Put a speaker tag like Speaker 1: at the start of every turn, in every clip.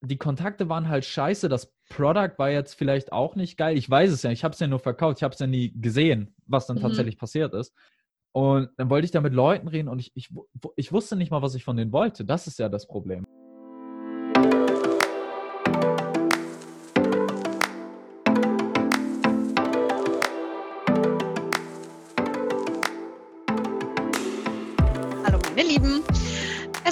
Speaker 1: die Kontakte waren halt scheiße. Das Product war jetzt vielleicht auch nicht geil. Ich weiß es ja. Ich habe es ja nur verkauft. Ich habe es ja nie gesehen, was dann mhm. tatsächlich passiert ist. Und dann wollte ich da mit Leuten reden und ich, ich, ich wusste nicht mal, was ich von denen wollte. Das ist ja das Problem.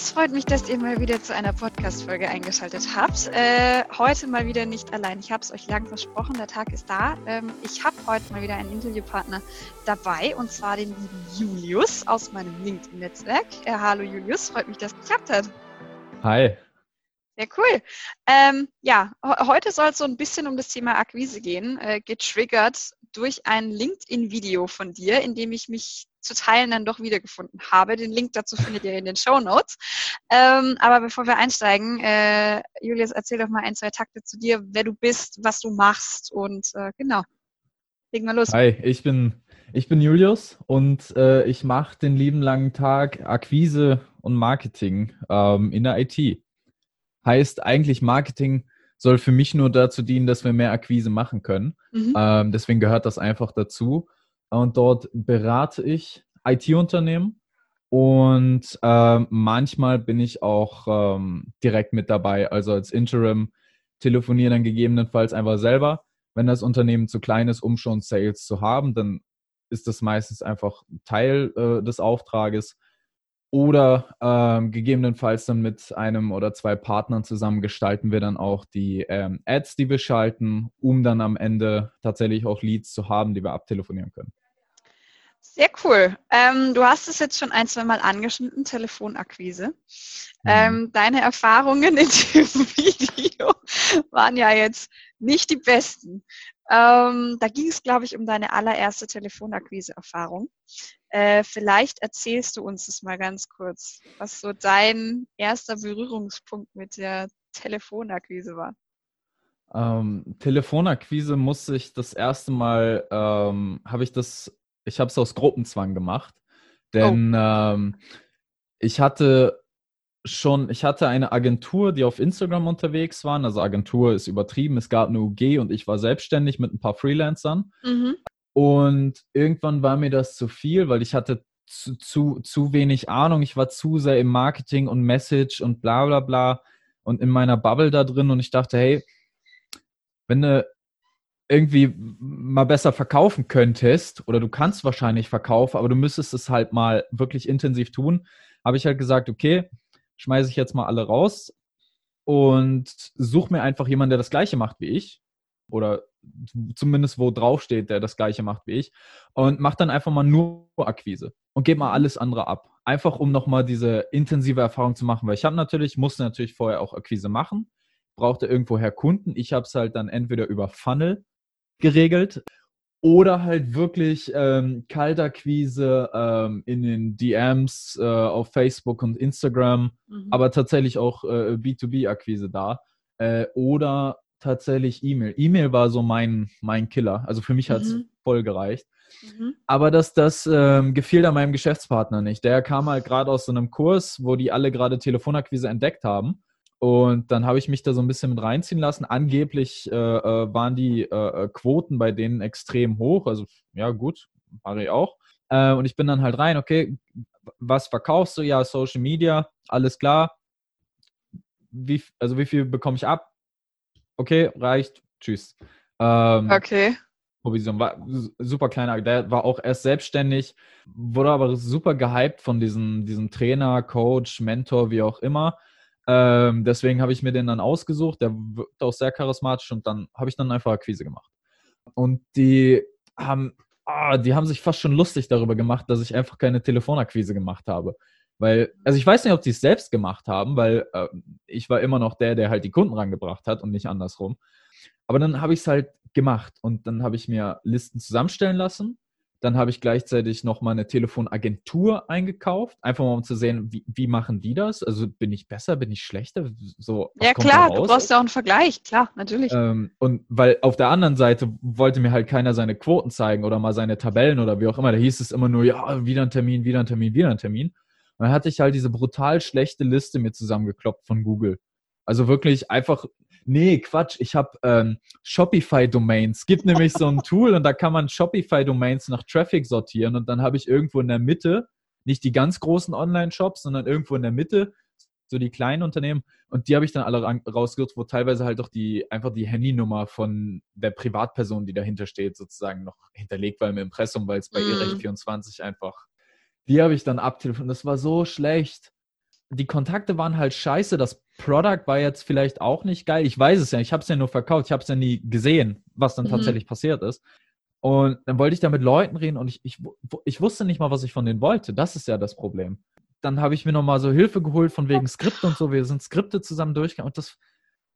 Speaker 2: Es freut mich, dass ihr mal wieder zu einer Podcast-Folge eingeschaltet habt. Äh, heute mal wieder nicht allein. Ich habe es euch lang versprochen, der Tag ist da. Ähm, ich habe heute mal wieder einen Interviewpartner dabei und zwar den lieben Julius aus meinem LinkedIn-Netzwerk. Äh, hallo Julius, freut mich, dass es geklappt hat.
Speaker 1: Hi.
Speaker 2: Sehr cool. Ähm, ja, heute soll es so ein bisschen um das Thema Akquise gehen, äh, getriggert durch ein LinkedIn-Video von dir, in dem ich mich zu Teilen dann doch wiedergefunden habe. Den Link dazu findet ihr in den Show Notes. Ähm, aber bevor wir einsteigen, äh, Julius, erzähl doch mal ein, zwei Takte zu dir, wer du bist, was du machst und äh, genau. Legen wir los.
Speaker 1: Hi, ich bin, ich bin Julius und äh, ich mache den lieben langen Tag Akquise und Marketing ähm, in der IT. Heißt eigentlich Marketing soll für mich nur dazu dienen, dass wir mehr Akquise machen können. Mhm. Ähm, deswegen gehört das einfach dazu. Und dort berate ich IT-Unternehmen und ähm, manchmal bin ich auch ähm, direkt mit dabei, also als Interim telefoniere dann gegebenenfalls einfach selber. Wenn das Unternehmen zu klein ist, um schon Sales zu haben, dann ist das meistens einfach Teil äh, des Auftrages. Oder ähm, gegebenenfalls dann mit einem oder zwei Partnern zusammen gestalten wir dann auch die ähm, Ads, die wir schalten, um dann am Ende tatsächlich auch Leads zu haben, die wir abtelefonieren können.
Speaker 2: Sehr cool. Ähm, du hast es jetzt schon ein, zwei Mal angeschnitten, Telefonakquise. Mhm. Ähm, deine Erfahrungen in dem Video waren ja jetzt nicht die besten. Ähm, da ging es, glaube ich, um deine allererste Telefonakquise-Erfahrung. Äh, vielleicht erzählst du uns das mal ganz kurz, was so dein erster Berührungspunkt mit der Telefonakquise war.
Speaker 1: Ähm, Telefonakquise muss ich das erste Mal, ähm, habe ich das ich habe es aus Gruppenzwang gemacht, denn oh. ähm, ich hatte schon, ich hatte eine Agentur, die auf Instagram unterwegs waren. Also Agentur ist übertrieben. Es gab eine UG und ich war selbstständig mit ein paar Freelancern. Mhm. Und irgendwann war mir das zu viel, weil ich hatte zu, zu, zu wenig Ahnung. Ich war zu sehr im Marketing und Message und bla bla bla und in meiner Bubble da drin. Und ich dachte, hey, wenn du irgendwie mal besser verkaufen könntest, oder du kannst wahrscheinlich verkaufen, aber du müsstest es halt mal wirklich intensiv tun, habe ich halt gesagt, okay, schmeiße ich jetzt mal alle raus und suche mir einfach jemanden, der das gleiche macht wie ich. Oder zumindest wo draufsteht, der das gleiche macht wie ich. Und mach dann einfach mal nur Akquise und gebe mal alles andere ab. Einfach um nochmal diese intensive Erfahrung zu machen. Weil ich habe natürlich, musste natürlich vorher auch Akquise machen, brauchte irgendwoher Kunden. Ich habe es halt dann entweder über Funnel geregelt. Oder halt wirklich ähm, Kaltakquise ähm, in den DMs äh, auf Facebook und Instagram, mhm. aber tatsächlich auch äh, B2B-Akquise da. Äh, oder tatsächlich E-Mail. E-Mail war so mein, mein Killer. Also für mich hat es mhm. voll gereicht. Mhm. Aber das, das ähm, gefiel da meinem Geschäftspartner nicht. Der kam halt gerade aus so einem Kurs, wo die alle gerade Telefonakquise entdeckt haben. Und dann habe ich mich da so ein bisschen mit reinziehen lassen. Angeblich äh, äh waren die äh, äh, Quoten bei denen extrem hoch. Also ja, gut, mache ich auch. Äh, und ich bin dann halt rein, okay, was verkaufst du? Ja, Social Media, alles klar. Wie, also wie viel bekomme ich ab? Okay, reicht. Tschüss.
Speaker 2: Ähm, okay.
Speaker 1: Provision war super kleiner, der war auch erst selbstständig, wurde aber super gehypt von diesem, diesem Trainer, Coach, Mentor, wie auch immer. Ähm, deswegen habe ich mir den dann ausgesucht. Der wirkt auch sehr charismatisch und dann habe ich dann einfach Akquise gemacht. Und die haben, ah, die haben sich fast schon lustig darüber gemacht, dass ich einfach keine Telefonakquise gemacht habe. Weil, also ich weiß nicht, ob die es selbst gemacht haben, weil äh, ich war immer noch der, der halt die Kunden rangebracht hat und nicht andersrum. Aber dann habe ich es halt gemacht und dann habe ich mir Listen zusammenstellen lassen dann habe ich gleichzeitig noch mal eine Telefonagentur eingekauft, einfach mal um zu sehen, wie, wie machen die das? Also bin ich besser, bin ich schlechter? So,
Speaker 2: ja klar, du brauchst ja auch einen Vergleich, klar, natürlich.
Speaker 1: Ähm, und weil auf der anderen Seite wollte mir halt keiner seine Quoten zeigen oder mal seine Tabellen oder wie auch immer. Da hieß es immer nur, ja, wieder ein Termin, wieder ein Termin, wieder ein Termin. Und dann hatte ich halt diese brutal schlechte Liste mir zusammengekloppt von Google. Also wirklich einfach, nee, Quatsch, ich habe ähm, Shopify-Domains. Gibt nämlich so ein Tool und da kann man Shopify-Domains nach Traffic sortieren und dann habe ich irgendwo in der Mitte, nicht die ganz großen Online-Shops, sondern irgendwo in der Mitte so die kleinen Unternehmen und die habe ich dann alle rausgesucht, wo teilweise halt auch die einfach die Handynummer von der Privatperson, die dahinter steht, sozusagen noch hinterlegt war im Impressum, weil es bei mm. Erecht 24 einfach die habe ich dann abtelefoniert. Das war so schlecht. Die Kontakte waren halt scheiße. Das Product war jetzt vielleicht auch nicht geil. Ich weiß es ja. Ich habe es ja nur verkauft. Ich habe es ja nie gesehen, was dann mhm. tatsächlich passiert ist. Und dann wollte ich da mit Leuten reden und ich, ich, ich wusste nicht mal, was ich von denen wollte. Das ist ja das Problem. Dann habe ich mir nochmal so Hilfe geholt von wegen Skript und so. Wir sind Skripte zusammen durchgegangen und das,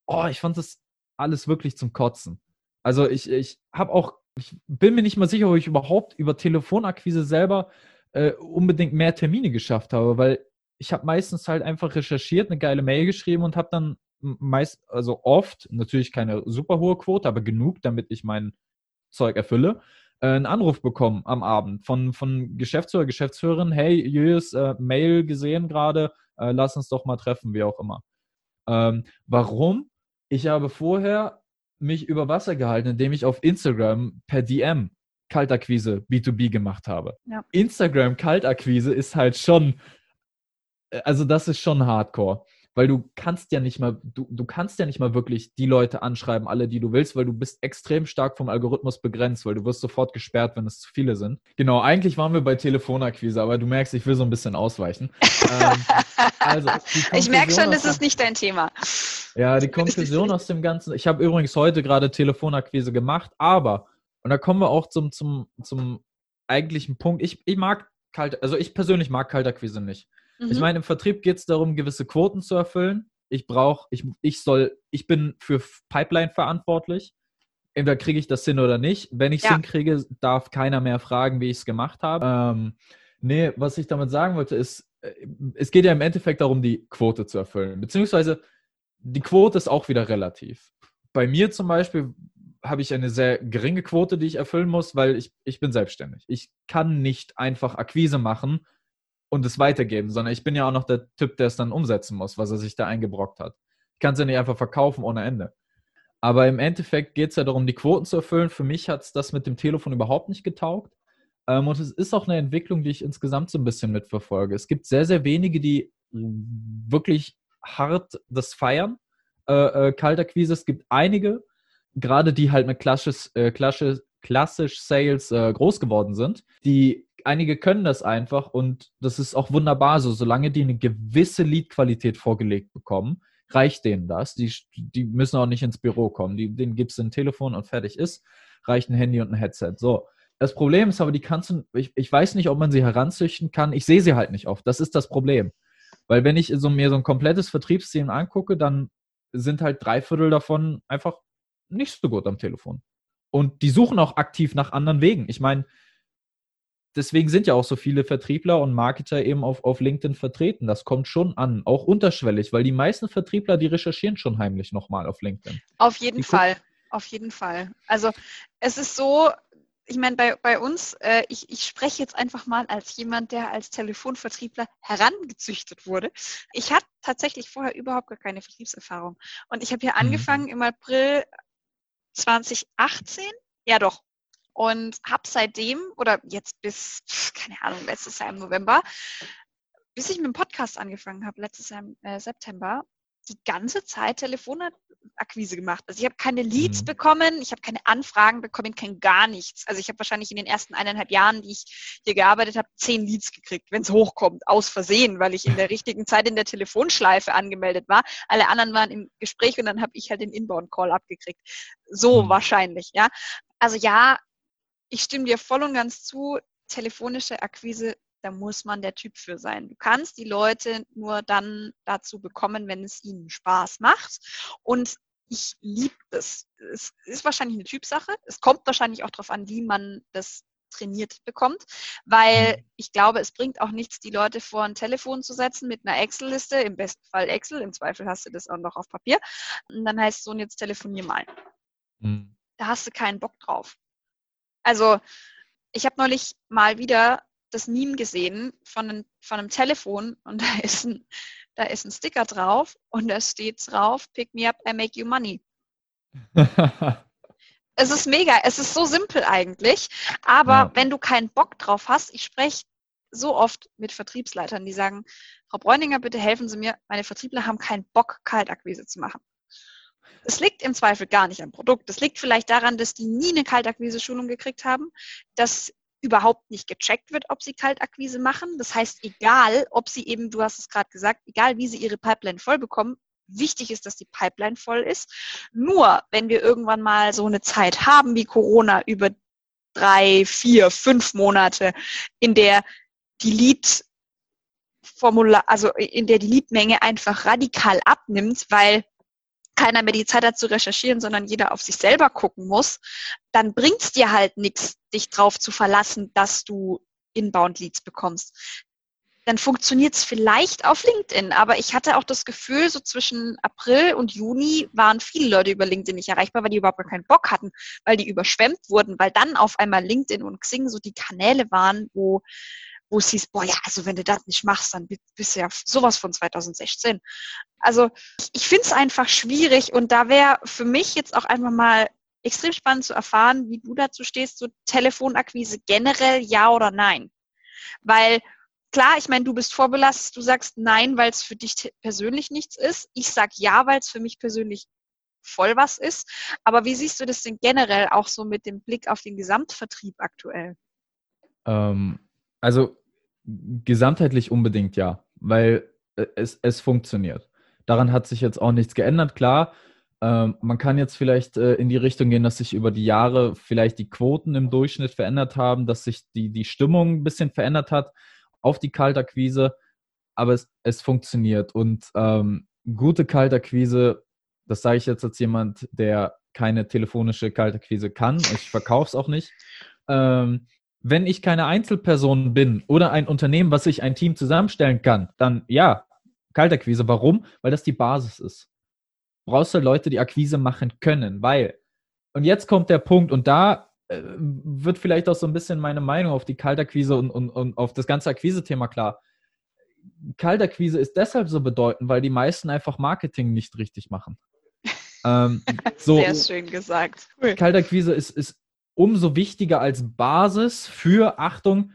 Speaker 1: oh, ich fand das alles wirklich zum Kotzen. Also ich, ich habe auch, ich bin mir nicht mal sicher, ob ich überhaupt über Telefonakquise selber äh, unbedingt mehr Termine geschafft habe, weil ich habe meistens halt einfach recherchiert, eine geile Mail geschrieben und habe dann meist, also oft, natürlich keine super hohe Quote, aber genug, damit ich mein Zeug erfülle, äh, einen Anruf bekommen am Abend von, von Geschäftsführer, Geschäftsführerin, hey, Julius, äh, Mail gesehen gerade, äh, lass uns doch mal treffen, wie auch immer. Ähm, warum? Ich habe vorher mich über Wasser gehalten, indem ich auf Instagram per DM Kaltakquise B2B gemacht habe. Ja. Instagram Kaltakquise ist halt schon, also das ist schon Hardcore. Weil du kannst ja nicht mal, du, du kannst ja nicht mal wirklich die Leute anschreiben, alle, die du willst, weil du bist extrem stark vom Algorithmus begrenzt, weil du wirst sofort gesperrt, wenn es zu viele sind. Genau, eigentlich waren wir bei Telefonakquise, aber du merkst, ich will so ein bisschen ausweichen. ähm,
Speaker 2: also, ich merke schon, das ist nicht dein Thema.
Speaker 1: Ja, die Konklusion aus dem Ganzen, ich habe übrigens heute gerade Telefonakquise gemacht, aber und da kommen wir auch zum, zum, zum eigentlichen Punkt. Ich, ich mag kalt, also ich persönlich mag Kaltakquise nicht. Mhm. Ich meine, im Vertrieb geht es darum, gewisse Quoten zu erfüllen. Ich brauche, ich, ich soll, ich bin für Pipeline verantwortlich. Entweder kriege ich das hin oder nicht. Wenn ich es ja. hinkriege, darf keiner mehr fragen, wie ich es gemacht habe. Ähm, nee, was ich damit sagen wollte, ist, äh, es geht ja im Endeffekt darum, die Quote zu erfüllen. Beziehungsweise die Quote ist auch wieder relativ. Bei mir zum Beispiel habe ich eine sehr geringe Quote, die ich erfüllen muss, weil ich, ich bin selbstständig. Ich kann nicht einfach Akquise machen und es weitergeben, sondern ich bin ja auch noch der Typ, der es dann umsetzen muss, was er sich da eingebrockt hat. Ich kann es ja nicht einfach verkaufen ohne Ende. Aber im Endeffekt geht es ja darum, die Quoten zu erfüllen. Für mich hat es das mit dem Telefon überhaupt nicht getaugt. Ähm, und es ist auch eine Entwicklung, die ich insgesamt so ein bisschen mitverfolge. Es gibt sehr, sehr wenige, die wirklich hart das feiern. Äh, äh, Kaltakquise. Es gibt einige, gerade die halt mit klassisch, äh, klassisch, klassisch Sales äh, groß geworden sind, die einige können das einfach und das ist auch wunderbar so, solange die eine gewisse Lead-Qualität vorgelegt bekommen, reicht denen das. Die, die müssen auch nicht ins Büro kommen. Die, denen gibst du ein Telefon und fertig ist. Reicht ein Handy und ein Headset. So. Das Problem ist aber, die kannst du, ich, ich weiß nicht, ob man sie heranzüchten kann. Ich sehe sie halt nicht oft. Das ist das Problem. Weil wenn ich so, mir so ein komplettes Vertriebsteam angucke, dann sind halt drei Viertel davon einfach nicht so gut am Telefon. Und die suchen auch aktiv nach anderen Wegen. Ich meine, deswegen sind ja auch so viele Vertriebler und Marketer eben auf, auf LinkedIn vertreten. Das kommt schon an, auch unterschwellig, weil die meisten Vertriebler, die recherchieren schon heimlich nochmal auf LinkedIn.
Speaker 2: Auf jeden die Fall, auf jeden Fall. Also es ist so, ich meine, bei, bei uns, äh, ich, ich spreche jetzt einfach mal als jemand, der als Telefonvertriebler herangezüchtet wurde. Ich hatte tatsächlich vorher überhaupt gar keine Vertriebserfahrung. Und ich habe hier mhm. angefangen im April 2018, ja doch, und habe seitdem oder jetzt bis, keine Ahnung, letztes Jahr im November, bis ich mit dem Podcast angefangen habe, letztes Jahr im äh, September, die ganze Zeit Telefonakquise gemacht. Also ich habe keine Leads mhm. bekommen, ich habe keine Anfragen bekommen, kein gar nichts. Also ich habe wahrscheinlich in den ersten eineinhalb Jahren, die ich hier gearbeitet habe, zehn Leads gekriegt, wenn es hochkommt, aus Versehen, weil ich in der richtigen Zeit in der Telefonschleife angemeldet war. Alle anderen waren im Gespräch und dann habe ich halt den Inbound-Call abgekriegt. So mhm. wahrscheinlich, ja. Also ja, ich stimme dir voll und ganz zu, telefonische Akquise da muss man der Typ für sein. Du kannst die Leute nur dann dazu bekommen, wenn es ihnen Spaß macht. Und ich liebe es. Es ist wahrscheinlich eine Typsache. Es kommt wahrscheinlich auch darauf an, wie man das trainiert bekommt, weil mhm. ich glaube, es bringt auch nichts, die Leute vor ein Telefon zu setzen mit einer Excel-Liste, im besten Fall Excel, im Zweifel hast du das auch noch auf Papier. Und dann heißt es so, und jetzt telefonier mal. Mhm. Da hast du keinen Bock drauf. Also, ich habe neulich mal wieder das Meme gesehen von, ein, von einem Telefon und da ist ein, da ist ein Sticker drauf und da steht drauf, pick me up, I make you money. es ist mega, es ist so simpel eigentlich, aber ja. wenn du keinen Bock drauf hast, ich spreche so oft mit Vertriebsleitern, die sagen, Frau Bräuninger, bitte helfen Sie mir, meine Vertriebler haben keinen Bock, Kaltakquise zu machen. Es liegt im Zweifel gar nicht am Produkt. Das liegt vielleicht daran, dass die nie eine Kaltakquise-Schulung gekriegt haben, dass überhaupt nicht gecheckt wird, ob sie Kaltakquise machen. Das heißt, egal, ob sie eben, du hast es gerade gesagt, egal wie sie ihre Pipeline voll bekommen, wichtig ist, dass die Pipeline voll ist. Nur, wenn wir irgendwann mal so eine Zeit haben wie Corona über drei, vier, fünf Monate, in der die Lead Formular, also in der die Leadmenge einfach radikal abnimmt, weil keiner mehr die Zeit hat zu recherchieren, sondern jeder auf sich selber gucken muss, dann bringt es dir halt nichts, dich drauf zu verlassen, dass du Inbound-Leads bekommst. Dann funktioniert es vielleicht auf LinkedIn, aber ich hatte auch das Gefühl, so zwischen April und Juni waren viele Leute über LinkedIn nicht erreichbar, weil die überhaupt keinen Bock hatten, weil die überschwemmt wurden, weil dann auf einmal LinkedIn und Xing so die Kanäle waren, wo wo es hieß, boah, ja, also wenn du das nicht machst, dann bist du ja sowas von 2016. Also ich finde es einfach schwierig und da wäre für mich jetzt auch einfach mal extrem spannend zu erfahren, wie du dazu stehst, so Telefonakquise generell ja oder nein. Weil klar, ich meine, du bist vorbelastet, du sagst nein, weil es für dich persönlich nichts ist. Ich sag ja, weil es für mich persönlich voll was ist. Aber wie siehst du das denn generell auch so mit dem Blick auf den Gesamtvertrieb aktuell?
Speaker 1: Ähm, also gesamtheitlich unbedingt ja, weil äh, es, es funktioniert. Daran hat sich jetzt auch nichts geändert. Klar, ähm, man kann jetzt vielleicht äh, in die Richtung gehen, dass sich über die Jahre vielleicht die Quoten im Durchschnitt verändert haben, dass sich die, die Stimmung ein bisschen verändert hat auf die Kaltakquise, aber es, es funktioniert. Und ähm, gute Kaltakquise, das sage ich jetzt als jemand, der keine telefonische Kaltakquise kann, ich verkaufe es auch nicht, ähm, wenn ich keine Einzelperson bin oder ein Unternehmen, was sich ein Team zusammenstellen kann, dann ja, Kaltakquise. Warum? Weil das die Basis ist. Du brauchst du Leute, die Akquise machen können, weil, und jetzt kommt der Punkt, und da äh, wird vielleicht auch so ein bisschen meine Meinung auf die Kaltakquise und, und, und auf das ganze Akquise-Thema klar. Kaltakquise ist deshalb so bedeutend, weil die meisten einfach Marketing nicht richtig machen.
Speaker 2: ähm, so, Sehr schön gesagt.
Speaker 1: Cool. Kaltakquise ist, ist umso wichtiger als Basis für, Achtung,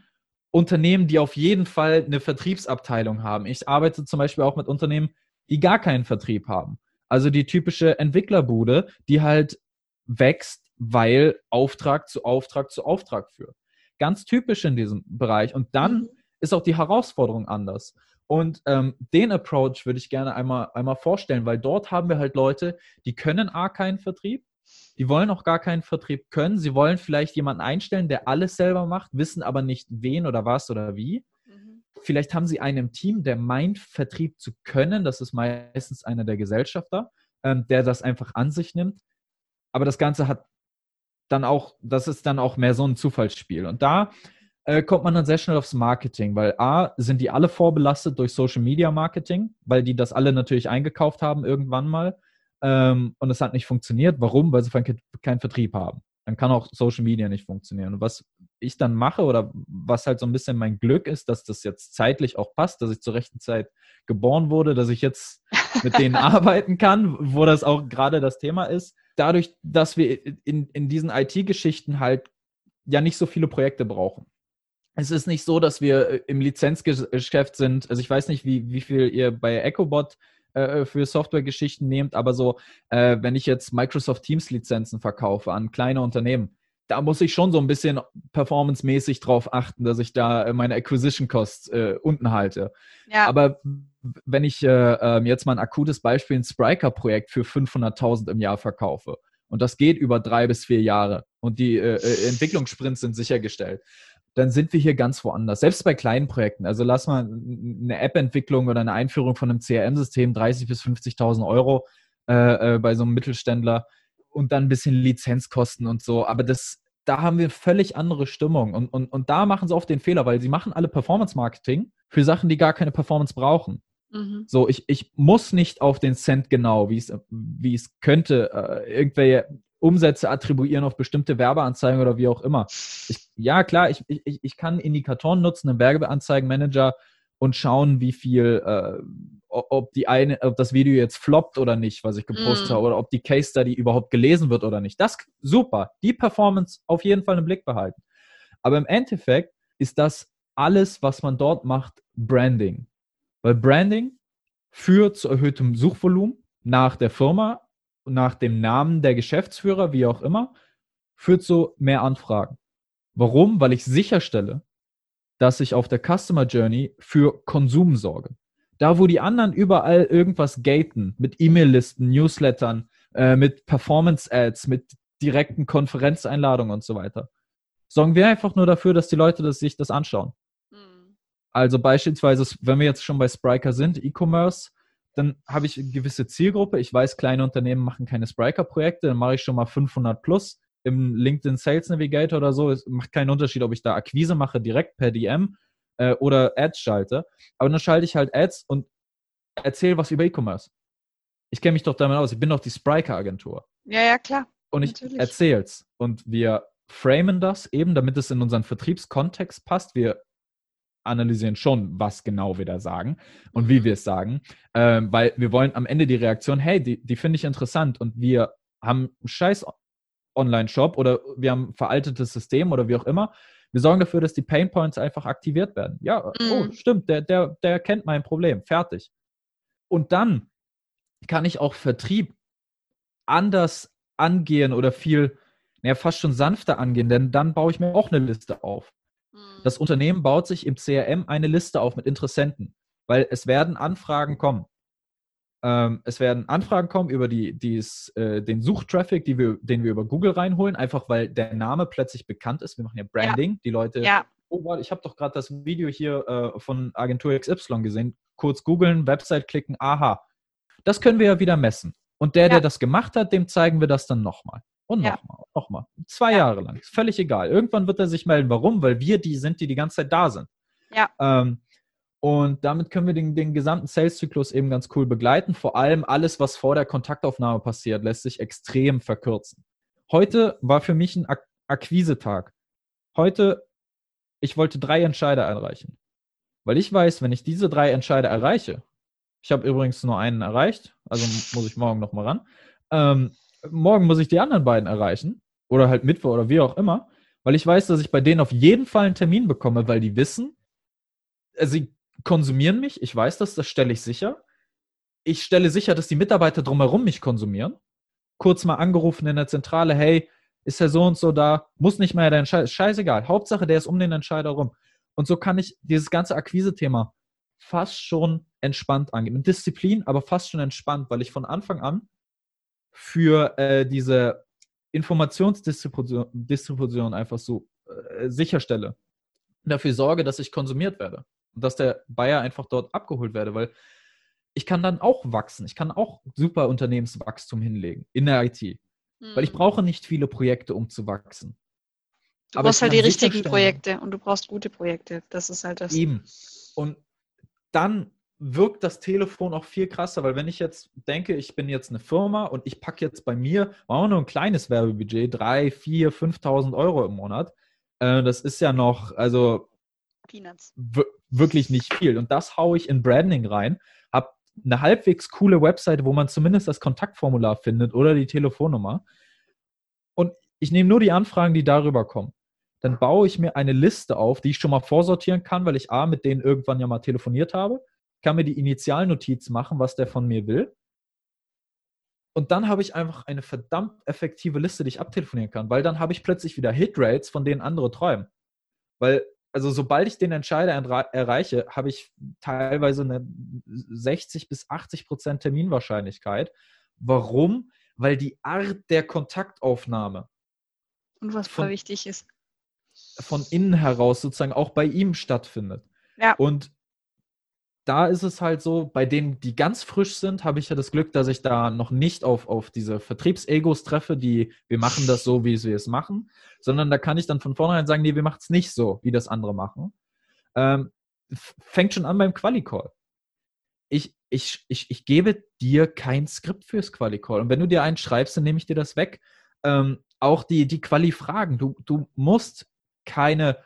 Speaker 1: Unternehmen, die auf jeden Fall eine Vertriebsabteilung haben. Ich arbeite zum Beispiel auch mit Unternehmen, die gar keinen Vertrieb haben. Also die typische Entwicklerbude, die halt wächst, weil Auftrag zu Auftrag zu Auftrag führt. Ganz typisch in diesem Bereich. Und dann mhm. ist auch die Herausforderung anders. Und ähm, den Approach würde ich gerne einmal, einmal vorstellen, weil dort haben wir halt Leute, die können A keinen Vertrieb, die wollen auch gar keinen Vertrieb können. Sie wollen vielleicht jemanden einstellen, der alles selber macht, wissen aber nicht wen oder was oder wie. Mhm. Vielleicht haben sie einen im Team, der meint, Vertrieb zu können. Das ist meistens einer der Gesellschafter, ähm, der das einfach an sich nimmt. Aber das Ganze hat dann auch, das ist dann auch mehr so ein Zufallsspiel. Und da äh, kommt man dann sehr schnell aufs Marketing, weil A, sind die alle vorbelastet durch Social Media Marketing, weil die das alle natürlich eingekauft haben irgendwann mal ähm, und es hat nicht funktioniert. Warum? Weil sie keinen Vertrieb haben. Dann kann auch Social Media nicht funktionieren. Und was ich dann mache oder was halt so ein bisschen mein Glück ist, dass das jetzt zeitlich auch passt, dass ich zur rechten Zeit geboren wurde, dass ich jetzt mit denen arbeiten kann, wo das auch gerade das Thema ist. Dadurch, dass wir in, in diesen IT-Geschichten halt ja nicht so viele Projekte brauchen. Es ist nicht so, dass wir im Lizenzgeschäft sind. Also ich weiß nicht, wie, wie viel ihr bei EchoBot äh, für Softwaregeschichten nehmt, aber so, äh, wenn ich jetzt Microsoft Teams Lizenzen verkaufe an kleine Unternehmen, da muss ich schon so ein bisschen performancemäßig drauf achten, dass ich da meine Acquisition Costs äh, unten halte. Ja. Aber wenn ich äh, ähm, jetzt mal ein akutes Beispiel, ein Spriker-Projekt für 500.000 im Jahr verkaufe und das geht über drei bis vier Jahre und die äh, äh Entwicklungssprints sind sichergestellt, dann sind wir hier ganz woanders. Selbst bei kleinen Projekten. Also lass mal eine App-Entwicklung oder eine Einführung von einem CRM-System 30.000 bis 50.000 Euro äh, äh, bei so einem Mittelständler und dann ein bisschen Lizenzkosten und so. Aber das, da haben wir völlig andere Stimmung. Und, und, und da machen sie oft den Fehler, weil sie machen alle Performance-Marketing für Sachen, die gar keine Performance brauchen. Mhm. So, ich, ich muss nicht auf den Cent genau, wie es, wie es könnte, äh, irgendwelche Umsätze attribuieren auf bestimmte Werbeanzeigen oder wie auch immer. Ich, ja, klar, ich, ich, ich kann Indikatoren nutzen, einen Werbeanzeigenmanager und schauen, wie viel äh, ob die eine, ob das Video jetzt floppt oder nicht, was ich gepostet mm. habe, oder ob die Case Study überhaupt gelesen wird oder nicht. Das super. Die Performance auf jeden Fall im Blick behalten. Aber im Endeffekt ist das alles, was man dort macht, Branding. Weil Branding führt zu erhöhtem Suchvolumen nach der Firma, nach dem Namen der Geschäftsführer, wie auch immer, führt zu mehr Anfragen. Warum? Weil ich sicherstelle, dass ich auf der Customer Journey für Konsum sorge. Da, wo die anderen überall irgendwas gaten, mit E-Mail-Listen, Newslettern, äh, mit Performance-Ads, mit direkten Konferenzeinladungen und so weiter, sorgen wir einfach nur dafür, dass die Leute das, sich das anschauen. Mhm. Also beispielsweise, wenn wir jetzt schon bei Spriker sind, E-Commerce, dann habe ich eine gewisse Zielgruppe. Ich weiß, kleine Unternehmen machen keine Spriker-Projekte, dann mache ich schon mal 500 plus im LinkedIn Sales Navigator oder so. Es macht keinen Unterschied, ob ich da Akquise mache direkt per DM äh, oder Ads schalte. Aber dann schalte ich halt Ads und erzähle was über E-Commerce. Ich kenne mich doch damit aus. Ich bin doch die Spriker-Agentur.
Speaker 2: Ja, ja, klar.
Speaker 1: Und ich erzähle es. Und wir framen das eben, damit es in unseren Vertriebskontext passt. Wir analysieren schon, was genau wir da sagen und wie mhm. wir es sagen, äh, weil wir wollen am Ende die Reaktion, hey, die, die finde ich interessant und wir haben einen scheiß Online-Shop oder wir haben ein veraltetes System oder wie auch immer wir sorgen dafür, dass die Pain Points einfach aktiviert werden. Ja, oh, mhm. oh, stimmt, der, der, der kennt mein Problem. Fertig. Und dann kann ich auch Vertrieb anders angehen oder viel, naja, fast schon sanfter angehen, denn dann baue ich mir auch eine Liste auf. Mhm. Das Unternehmen baut sich im CRM eine Liste auf mit Interessenten, weil es werden Anfragen kommen. Ähm, es werden Anfragen kommen über die, die's, äh, den Suchtraffic, die wir, den wir über Google reinholen, einfach weil der Name plötzlich bekannt ist. Wir machen ja Branding. Ja. Die Leute, ja. oh, warte, ich habe doch gerade das Video hier äh, von Agentur XY gesehen. Kurz googeln, Website klicken, aha. Das können wir ja wieder messen. Und der, ja. der das gemacht hat, dem zeigen wir das dann nochmal. Und nochmal, ja. nochmal. Zwei ja. Jahre lang. Ist völlig egal. Irgendwann wird er sich melden. Warum? Weil wir die sind, die die ganze Zeit da sind.
Speaker 2: Ja.
Speaker 1: Ähm, und damit können wir den, den gesamten Sales-Zyklus eben ganz cool begleiten. Vor allem alles, was vor der Kontaktaufnahme passiert, lässt sich extrem verkürzen. Heute war für mich ein Ak Akquisetag. Heute, ich wollte drei Entscheider erreichen. Weil ich weiß, wenn ich diese drei Entscheider erreiche, ich habe übrigens nur einen erreicht, also muss ich morgen nochmal ran. Ähm, morgen muss ich die anderen beiden erreichen. Oder halt Mittwoch oder wie auch immer. Weil ich weiß, dass ich bei denen auf jeden Fall einen Termin bekomme, weil die wissen, äh, sie konsumieren mich, ich weiß das, das stelle ich sicher. Ich stelle sicher, dass die Mitarbeiter drumherum mich konsumieren. Kurz mal angerufen in der Zentrale, hey, ist der so und so da, muss nicht mehr der Entscheider, scheißegal. Hauptsache, der ist um den Entscheider rum. Und so kann ich dieses ganze Akquise-Thema fast schon entspannt angehen. Mit Disziplin, aber fast schon entspannt, weil ich von Anfang an für äh, diese Informationsdistribution Distribution einfach so äh, sicherstelle. Dafür sorge, dass ich konsumiert werde und dass der Bayer einfach dort abgeholt werde, weil ich kann dann auch wachsen. Ich kann auch super Unternehmenswachstum hinlegen in der IT. Hm. Weil ich hm. brauche nicht viele Projekte, um zu wachsen.
Speaker 2: Du Aber brauchst halt die richtigen Projekte und du brauchst gute Projekte. Das ist halt das.
Speaker 1: Eben. Und dann wirkt das Telefon auch viel krasser, weil wenn ich jetzt denke, ich bin jetzt eine Firma und ich packe jetzt bei mir auch nur ein kleines Werbebudget, 3, 4, 5.000 Euro im Monat, äh, das ist ja noch, also. Wirklich nicht viel. Und das haue ich in Branding rein, habe eine halbwegs coole Webseite, wo man zumindest das Kontaktformular findet oder die Telefonnummer. Und ich nehme nur die Anfragen, die darüber kommen. Dann baue ich mir eine Liste auf, die ich schon mal vorsortieren kann, weil ich A, mit denen irgendwann ja mal telefoniert habe, kann mir die Initialnotiz machen, was der von mir will. Und dann habe ich einfach eine verdammt effektive Liste, die ich abtelefonieren kann, weil dann habe ich plötzlich wieder Hitrates, von denen andere träumen. Weil also sobald ich den Entscheider erreiche, habe ich teilweise eine 60 bis 80 Prozent Terminwahrscheinlichkeit. Warum? Weil die Art der Kontaktaufnahme
Speaker 2: und was voll wichtig ist
Speaker 1: von innen heraus sozusagen auch bei ihm stattfindet.
Speaker 2: Ja.
Speaker 1: Und da ist es halt so, bei denen, die ganz frisch sind, habe ich ja das Glück, dass ich da noch nicht auf, auf diese Vertriebsegos treffe, die wir machen das so, wie wir es machen, sondern da kann ich dann von vornherein sagen, nee, wir machen es nicht so, wie das andere machen. Ähm, fängt schon an beim Quali-Call. Ich, ich, ich, ich gebe dir kein Skript fürs Quali-Call. Und wenn du dir einen schreibst, dann nehme ich dir das weg. Ähm, auch die, die Quali-Fragen. Du, du musst keine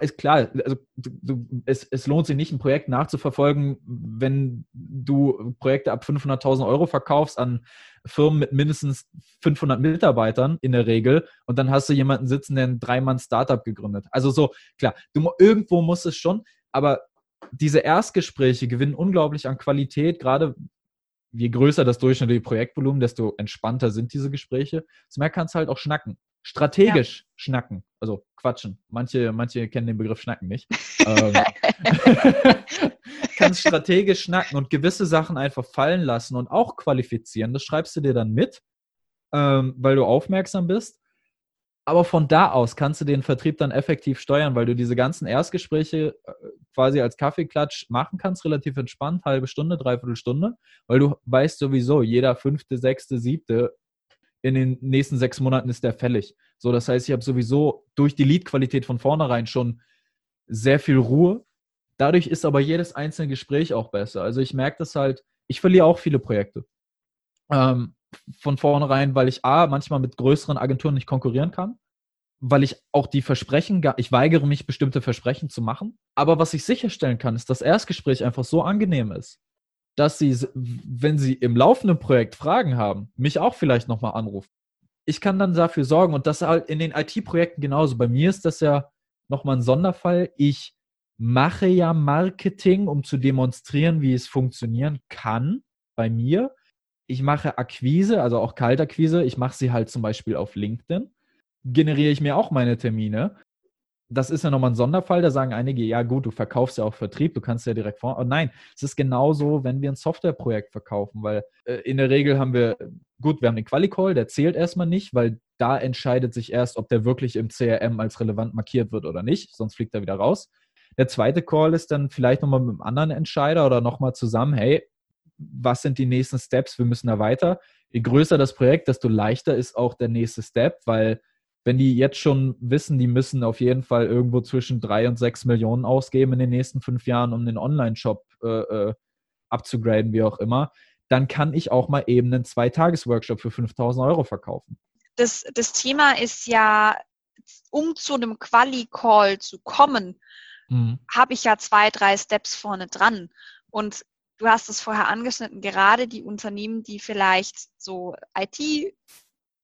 Speaker 1: ist klar, also du, es, es lohnt sich nicht, ein Projekt nachzuverfolgen, wenn du Projekte ab 500.000 Euro verkaufst an Firmen mit mindestens 500 Mitarbeitern in der Regel und dann hast du jemanden sitzen, der ein Dreimann-Startup gegründet. Also so, klar, du, irgendwo muss es schon, aber diese Erstgespräche gewinnen unglaublich an Qualität, gerade je größer das durchschnittliche Projektvolumen, desto entspannter sind diese Gespräche. Zum mehr kannst du halt auch schnacken. Strategisch ja. schnacken, also quatschen. Manche, manche kennen den Begriff schnacken nicht. ähm, kannst strategisch schnacken und gewisse Sachen einfach fallen lassen und auch qualifizieren. Das schreibst du dir dann mit, ähm, weil du aufmerksam bist. Aber von da aus kannst du den Vertrieb dann effektiv steuern, weil du diese ganzen Erstgespräche äh, quasi als Kaffeeklatsch machen kannst, relativ entspannt, halbe Stunde, dreiviertel Stunde, weil du weißt sowieso, jeder fünfte, sechste, siebte in den nächsten sechs Monaten ist der fällig. So, das heißt, ich habe sowieso durch die Lead-Qualität von vornherein schon sehr viel Ruhe. Dadurch ist aber jedes einzelne Gespräch auch besser. Also ich merke das halt, ich verliere auch viele Projekte. Ähm, von vornherein, weil ich A, manchmal mit größeren Agenturen nicht konkurrieren kann, weil ich auch die Versprechen, ich weigere mich, bestimmte Versprechen zu machen. Aber was ich sicherstellen kann, ist, dass das Erstgespräch einfach so angenehm ist, dass sie, wenn sie im laufenden Projekt Fragen haben, mich auch vielleicht nochmal anrufen. Ich kann dann dafür sorgen und das halt in den IT-Projekten genauso. Bei mir ist das ja nochmal ein Sonderfall. Ich mache ja Marketing, um zu demonstrieren, wie es funktionieren kann bei mir. Ich mache Akquise, also auch Kaltakquise. Ich mache sie halt zum Beispiel auf LinkedIn. Generiere ich mir auch meine Termine das ist ja nochmal ein Sonderfall, da sagen einige, ja gut, du verkaufst ja auch Vertrieb, du kannst ja direkt vor. Oh nein, es ist genauso, wenn wir ein Softwareprojekt verkaufen, weil äh, in der Regel haben wir, gut, wir haben den Quali-Call, der zählt erstmal nicht, weil da entscheidet sich erst, ob der wirklich im CRM als relevant markiert wird oder nicht, sonst fliegt er wieder raus. Der zweite Call ist dann vielleicht nochmal mit einem anderen Entscheider oder nochmal zusammen, hey, was sind die nächsten Steps, wir müssen da weiter. Je größer das Projekt, desto leichter ist auch der nächste Step, weil wenn die jetzt schon wissen, die müssen auf jeden Fall irgendwo zwischen drei und sechs Millionen ausgeben in den nächsten fünf Jahren, um den Online-Shop äh, äh, abzugraden, wie auch immer, dann kann ich auch mal eben einen Zwei-Tages-Workshop für 5000 Euro verkaufen.
Speaker 2: Das, das Thema ist ja, um zu einem Quali-Call zu kommen, mhm. habe ich ja zwei, drei Steps vorne dran. Und du hast es vorher angeschnitten, gerade die Unternehmen, die vielleicht so IT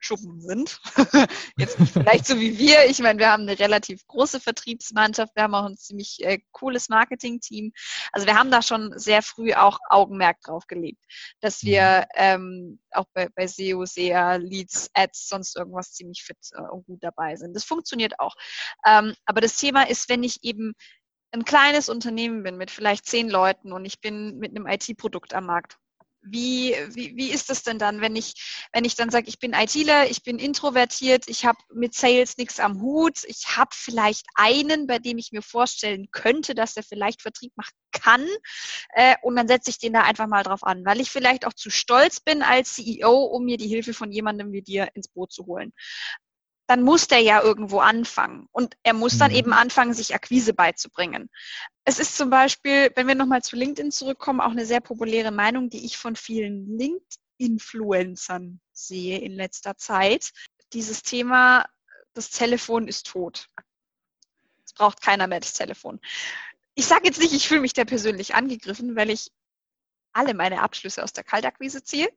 Speaker 2: Schuppen sind. Jetzt nicht vielleicht so wie wir. Ich meine, wir haben eine relativ große Vertriebsmannschaft. Wir haben auch ein ziemlich äh, cooles Marketing-Team. Also wir haben da schon sehr früh auch Augenmerk drauf gelegt, dass wir mhm. ähm, auch bei, bei SEO, SEA, Leads, Ads, sonst irgendwas ziemlich fit äh, und gut dabei sind. Das funktioniert auch. Ähm, aber das Thema ist, wenn ich eben ein kleines Unternehmen bin mit vielleicht zehn Leuten und ich bin mit einem IT-Produkt am Markt. Wie, wie, wie ist das denn dann, wenn ich, wenn ich dann sage, ich bin ITler, ich bin introvertiert, ich habe mit Sales nichts am Hut, ich habe vielleicht einen, bei dem ich mir vorstellen könnte, dass er vielleicht Vertrieb machen kann äh, und dann setze ich den da einfach mal drauf an, weil ich vielleicht auch zu stolz bin als CEO, um mir die Hilfe von jemandem wie dir ins Boot zu holen dann muss der ja irgendwo anfangen. Und er muss dann mhm. eben anfangen, sich Akquise beizubringen. Es ist zum Beispiel, wenn wir nochmal zu LinkedIn zurückkommen, auch eine sehr populäre Meinung, die ich von vielen LinkedIn-Influencern sehe in letzter Zeit. Dieses Thema, das Telefon ist tot. Es braucht keiner mehr das Telefon. Ich sage jetzt nicht, ich fühle mich da persönlich angegriffen, weil ich alle meine Abschlüsse aus der Kaltakquise ziehe.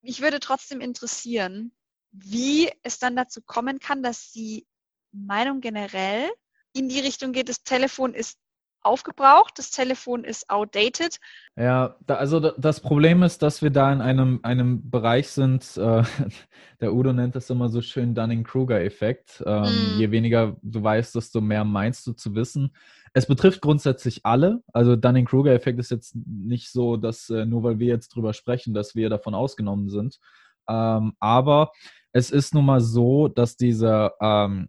Speaker 2: Mich würde trotzdem interessieren, wie es dann dazu kommen kann, dass die Meinung generell in die Richtung geht, das Telefon ist aufgebraucht, das Telefon ist outdated.
Speaker 1: Ja, da, also das Problem ist, dass wir da in einem, einem Bereich sind, äh, der Udo nennt das immer so schön Dunning-Kruger-Effekt. Ähm, mm. Je weniger du weißt, desto mehr meinst du zu wissen. Es betrifft grundsätzlich alle. Also Dunning-Kruger-Effekt ist jetzt nicht so, dass äh, nur weil wir jetzt drüber sprechen, dass wir davon ausgenommen sind. Ähm, aber es ist nun mal so, dass diese ähm,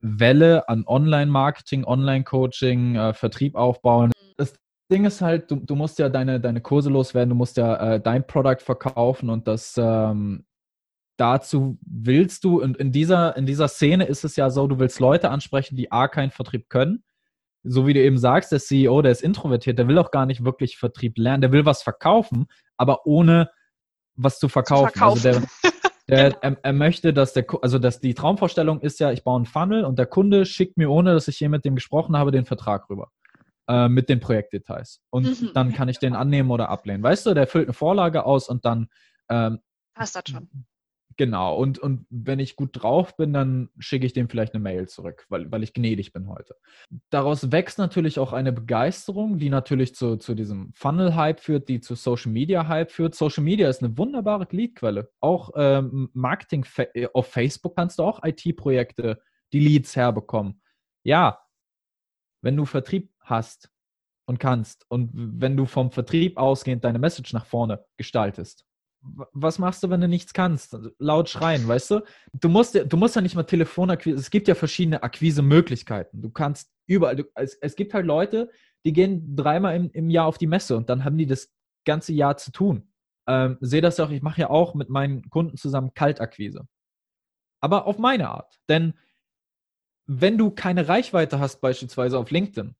Speaker 1: Welle an Online-Marketing, Online-Coaching, äh, Vertrieb aufbauen. Das Ding ist halt, du, du, musst ja deine, deine Kurse loswerden, du musst ja äh, dein Produkt verkaufen und das ähm, dazu willst du, und in dieser, in dieser Szene ist es ja so, du willst Leute ansprechen, die A, keinen Vertrieb können. So wie du eben sagst, der CEO, der ist introvertiert, der will auch gar nicht wirklich Vertrieb lernen, der will was verkaufen, aber ohne was zu verkaufen. Zu verkaufen. Also der, Der, genau. er, er, möchte, dass der, also dass die Traumvorstellung ist ja, ich baue einen Funnel und der Kunde schickt mir, ohne dass ich je mit dem gesprochen habe, den Vertrag rüber. Äh, mit den Projektdetails. Und mhm. dann kann ich den annehmen oder ablehnen. Weißt du, der füllt eine Vorlage aus und dann ähm,
Speaker 2: Passt das schon.
Speaker 1: Genau, und, und wenn ich gut drauf bin, dann schicke ich dem vielleicht eine Mail zurück, weil, weil ich gnädig bin heute. Daraus wächst natürlich auch eine Begeisterung, die natürlich zu, zu diesem Funnel-Hype führt, die zu Social-Media-Hype führt. Social Media ist eine wunderbare Leadquelle. Auch ähm, Marketing äh, auf Facebook kannst du auch IT-Projekte, die Leads herbekommen. Ja, wenn du Vertrieb hast und kannst und wenn du vom Vertrieb ausgehend deine Message nach vorne gestaltest, was machst du, wenn du nichts kannst? Also laut schreien, weißt du? Du musst, du musst ja nicht mal Telefonakquise, es gibt ja verschiedene Akquise-Möglichkeiten. Du kannst überall, du, es, es, gibt halt Leute, die gehen dreimal im, im Jahr auf die Messe und dann haben die das ganze Jahr zu tun. Ähm, sehe das auch, ich mache ja auch mit meinen Kunden zusammen Kaltakquise. Aber auf meine Art. Denn wenn du keine Reichweite hast, beispielsweise auf LinkedIn,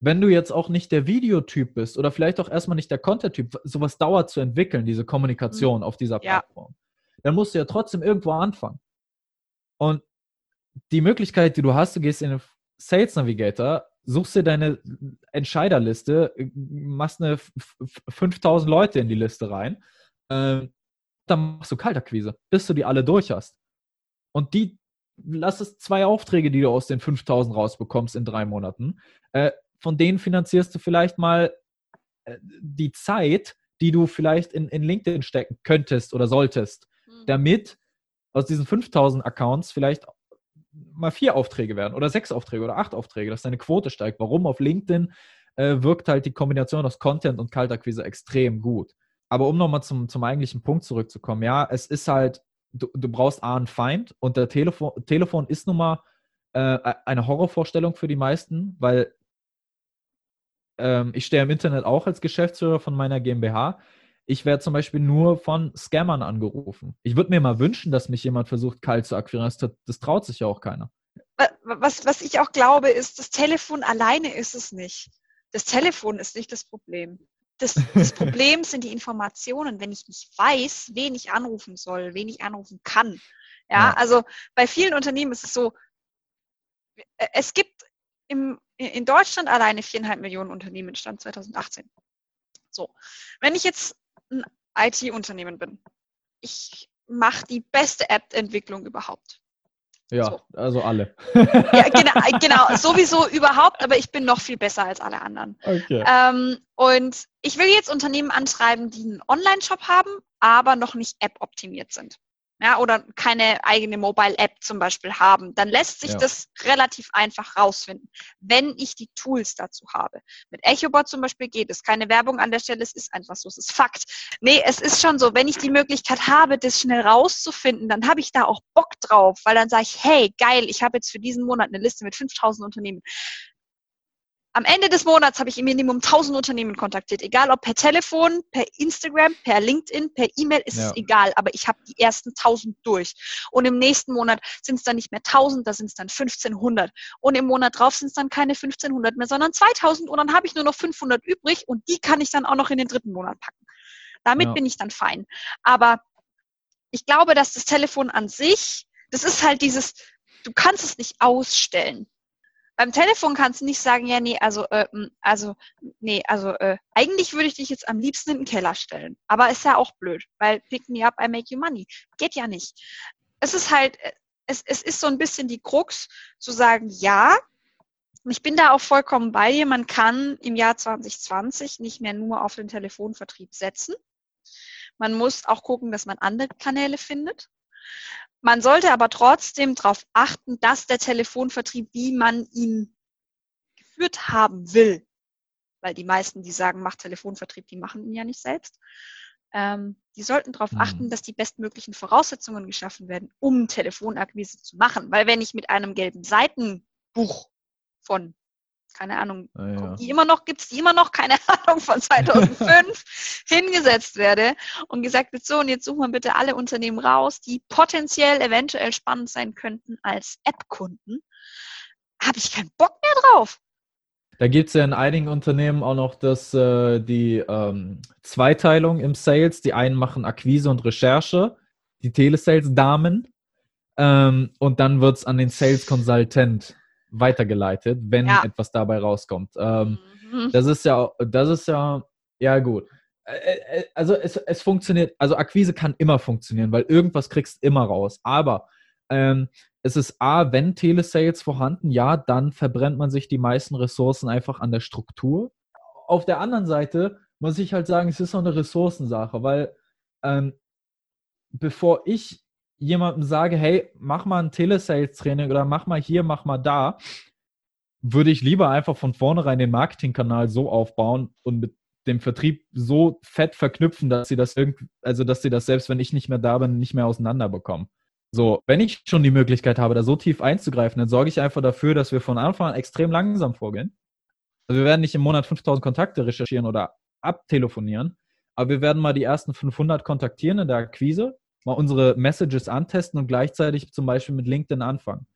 Speaker 1: wenn du jetzt auch nicht der Videotyp bist oder vielleicht auch erstmal nicht der Content-Typ, sowas dauert zu entwickeln, diese Kommunikation mhm. auf dieser Plattform, ja. dann musst du ja trotzdem irgendwo anfangen. Und die Möglichkeit, die du hast, du gehst in den Sales Navigator, suchst dir deine Entscheiderliste, machst eine 5000 Leute in die Liste rein, äh, dann machst du Kaltakquise, bis du die alle durch hast. Und die, lass es zwei Aufträge, die du aus den 5000 rausbekommst in drei Monaten, äh, von denen finanzierst du vielleicht mal äh, die Zeit, die du vielleicht in, in LinkedIn stecken könntest oder solltest, mhm. damit aus diesen 5000 Accounts vielleicht mal vier Aufträge werden oder sechs Aufträge oder acht Aufträge, dass deine Quote steigt. Warum? Auf LinkedIn äh, wirkt halt die Kombination aus Content und Kaltakquise extrem gut. Aber um nochmal zum, zum eigentlichen Punkt zurückzukommen, ja, es ist halt, du, du brauchst A, einen Feind und der Telefon, Telefon ist nun mal äh, eine Horrorvorstellung für die meisten, weil ähm, ich stehe im Internet auch als Geschäftsführer von meiner GmbH. Ich werde zum Beispiel nur von Scammern angerufen. Ich würde mir mal wünschen, dass mich jemand versucht, kalt zu akquirieren. Das, das traut sich ja auch keiner.
Speaker 2: Was, was ich auch glaube, ist, das Telefon alleine ist es nicht. Das Telefon ist nicht das Problem. Das, das Problem sind die Informationen, wenn ich nicht weiß, wen ich anrufen soll, wen ich anrufen kann. Ja, ja. also bei vielen Unternehmen ist es so, es gibt im in Deutschland alleine viereinhalb Millionen Unternehmen, Stand 2018. So, wenn ich jetzt ein IT-Unternehmen bin, ich mache die beste App-Entwicklung überhaupt.
Speaker 1: Ja, so. also alle.
Speaker 2: ja, genau, genau, sowieso überhaupt, aber ich bin noch viel besser als alle anderen. Okay. Ähm, und ich will jetzt Unternehmen antreiben, die einen Online-Shop haben, aber noch nicht App-optimiert sind ja, oder keine eigene Mobile-App zum Beispiel haben, dann lässt sich ja. das relativ einfach rausfinden, wenn ich die Tools dazu habe. Mit EchoBot zum Beispiel geht es. Keine Werbung an der Stelle, es ist einfach so, es ist Fakt. Nee, es ist schon so, wenn ich die Möglichkeit habe, das schnell rauszufinden, dann habe ich da auch Bock drauf, weil dann sage ich, hey, geil, ich habe jetzt für diesen Monat eine Liste mit 5000 Unternehmen am Ende des Monats habe ich im Minimum 1000 Unternehmen kontaktiert, egal ob per Telefon, per Instagram, per LinkedIn, per E-Mail, ist ja. es egal, aber ich habe die ersten 1000 durch. Und im nächsten Monat sind es dann nicht mehr 1000, da sind es dann 1500. Und im Monat drauf sind es dann keine 1500 mehr, sondern 2000 und dann habe ich nur noch 500 übrig und die kann ich dann auch noch in den dritten Monat packen. Damit ja. bin ich dann fein. Aber ich glaube, dass das Telefon an sich, das ist halt dieses, du kannst es nicht ausstellen. Beim Telefon kannst du nicht sagen, ja, nee, also, äh, also, nee, also, äh, eigentlich würde ich dich jetzt am liebsten in den Keller stellen. Aber ist ja auch blöd, weil pick me up, I make you money. Geht ja nicht. Es ist halt, äh, es, es ist so ein bisschen die Krux, zu sagen, ja, ich bin da auch vollkommen bei dir. Man kann im Jahr 2020 nicht mehr nur auf den Telefonvertrieb setzen. Man muss auch gucken, dass man andere Kanäle findet. Man sollte aber trotzdem darauf achten, dass der Telefonvertrieb, wie man ihn geführt haben will, weil die meisten, die sagen, macht Telefonvertrieb, die machen ihn ja nicht selbst, ähm, die sollten darauf mhm. achten, dass die bestmöglichen Voraussetzungen geschaffen werden, um Telefonakquise zu machen. Weil wenn ich mit einem gelben Seitenbuch von keine Ahnung, ah, ja. die immer noch, gibt es die immer noch, keine Ahnung, von 2005 hingesetzt werde und gesagt wird, so, und jetzt suchen wir bitte alle Unternehmen raus, die potenziell eventuell spannend sein könnten als App-Kunden, habe ich keinen Bock mehr drauf.
Speaker 1: Da gibt es ja in einigen Unternehmen auch noch das, äh, die ähm, Zweiteilung im Sales. Die einen machen Akquise und Recherche die Telesales-Damen ähm, und dann wird es an den Sales Consultant weitergeleitet, wenn ja. etwas dabei rauskommt. Ähm, mhm. Das ist ja, das ist ja, ja gut. Also es, es funktioniert, also Akquise kann immer funktionieren, weil irgendwas kriegst immer raus. Aber ähm, es ist A, wenn Telesales vorhanden, ja, dann verbrennt man sich die meisten Ressourcen einfach an der Struktur. Auf der anderen Seite muss ich halt sagen, es ist auch eine Ressourcensache, weil ähm, bevor ich jemandem sage, hey, mach mal ein Telesales-Training oder mach mal hier, mach mal da, würde ich lieber einfach von vornherein den Marketingkanal so aufbauen und mit dem Vertrieb so fett verknüpfen, dass sie das irgendwie, also dass sie das selbst, wenn ich nicht mehr da bin, nicht mehr auseinanderbekommen. So, wenn ich schon die Möglichkeit habe, da so tief einzugreifen, dann sorge ich einfach dafür, dass wir von Anfang an extrem langsam vorgehen. Also wir werden nicht im Monat 5000 Kontakte recherchieren oder abtelefonieren, aber wir werden mal die ersten 500 kontaktieren in der Akquise, mal unsere Messages antesten und gleichzeitig zum Beispiel mit LinkedIn anfangen.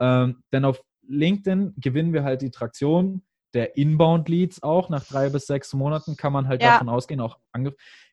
Speaker 1: Ähm, denn auf LinkedIn gewinnen wir halt die Traktion der Inbound-Leads auch. Nach drei bis sechs Monaten kann man halt ja. davon ausgehen, auch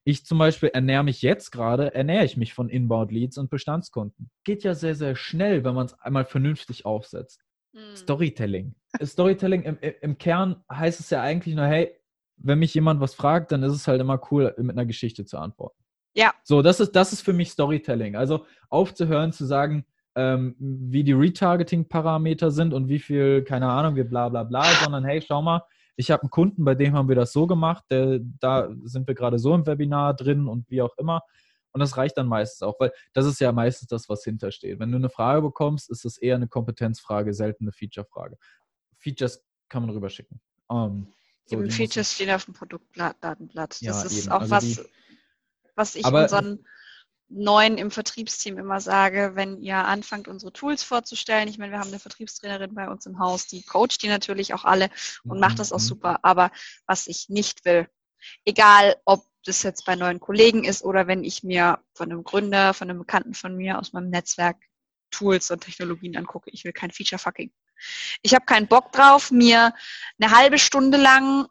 Speaker 1: ich zum Beispiel ernähre mich jetzt gerade, ernähre ich mich von Inbound-Leads und Bestandskunden. Geht ja sehr, sehr schnell, wenn man es einmal vernünftig aufsetzt. Mhm. Storytelling. Storytelling im, im Kern heißt es ja eigentlich nur, hey, wenn mich jemand was fragt, dann ist es halt immer cool, mit einer Geschichte zu antworten.
Speaker 2: Ja.
Speaker 1: So, das ist, das ist für mich Storytelling. Also aufzuhören zu sagen, ähm, wie die Retargeting-Parameter sind und wie viel, keine Ahnung, wir bla bla bla, sondern hey, schau mal, ich habe einen Kunden, bei dem haben wir das so gemacht, der, da sind wir gerade so im Webinar drin und wie auch immer. Und das reicht dann meistens auch, weil das ist ja meistens das, was hintersteht. Wenn du eine Frage bekommst, ist das eher eine Kompetenzfrage, selten eine Feature-Frage. Features kann man rüberschicken.
Speaker 2: Um, so, Features stehen auf dem Produktdatenblatt. Das ja, ist eben. auch also was, die, was ich aber, unseren Neuen im Vertriebsteam immer sage, wenn ihr anfangt, unsere Tools vorzustellen. Ich meine, wir haben eine Vertriebstrainerin bei uns im Haus, die coacht die natürlich auch alle und macht das auch mhm. super. Aber was ich nicht will, egal ob das jetzt bei neuen Kollegen ist oder wenn ich mir von einem Gründer, von einem Bekannten von mir aus meinem Netzwerk Tools und Technologien angucke, ich will kein Feature-Fucking. Ich habe keinen Bock drauf, mir eine halbe Stunde lang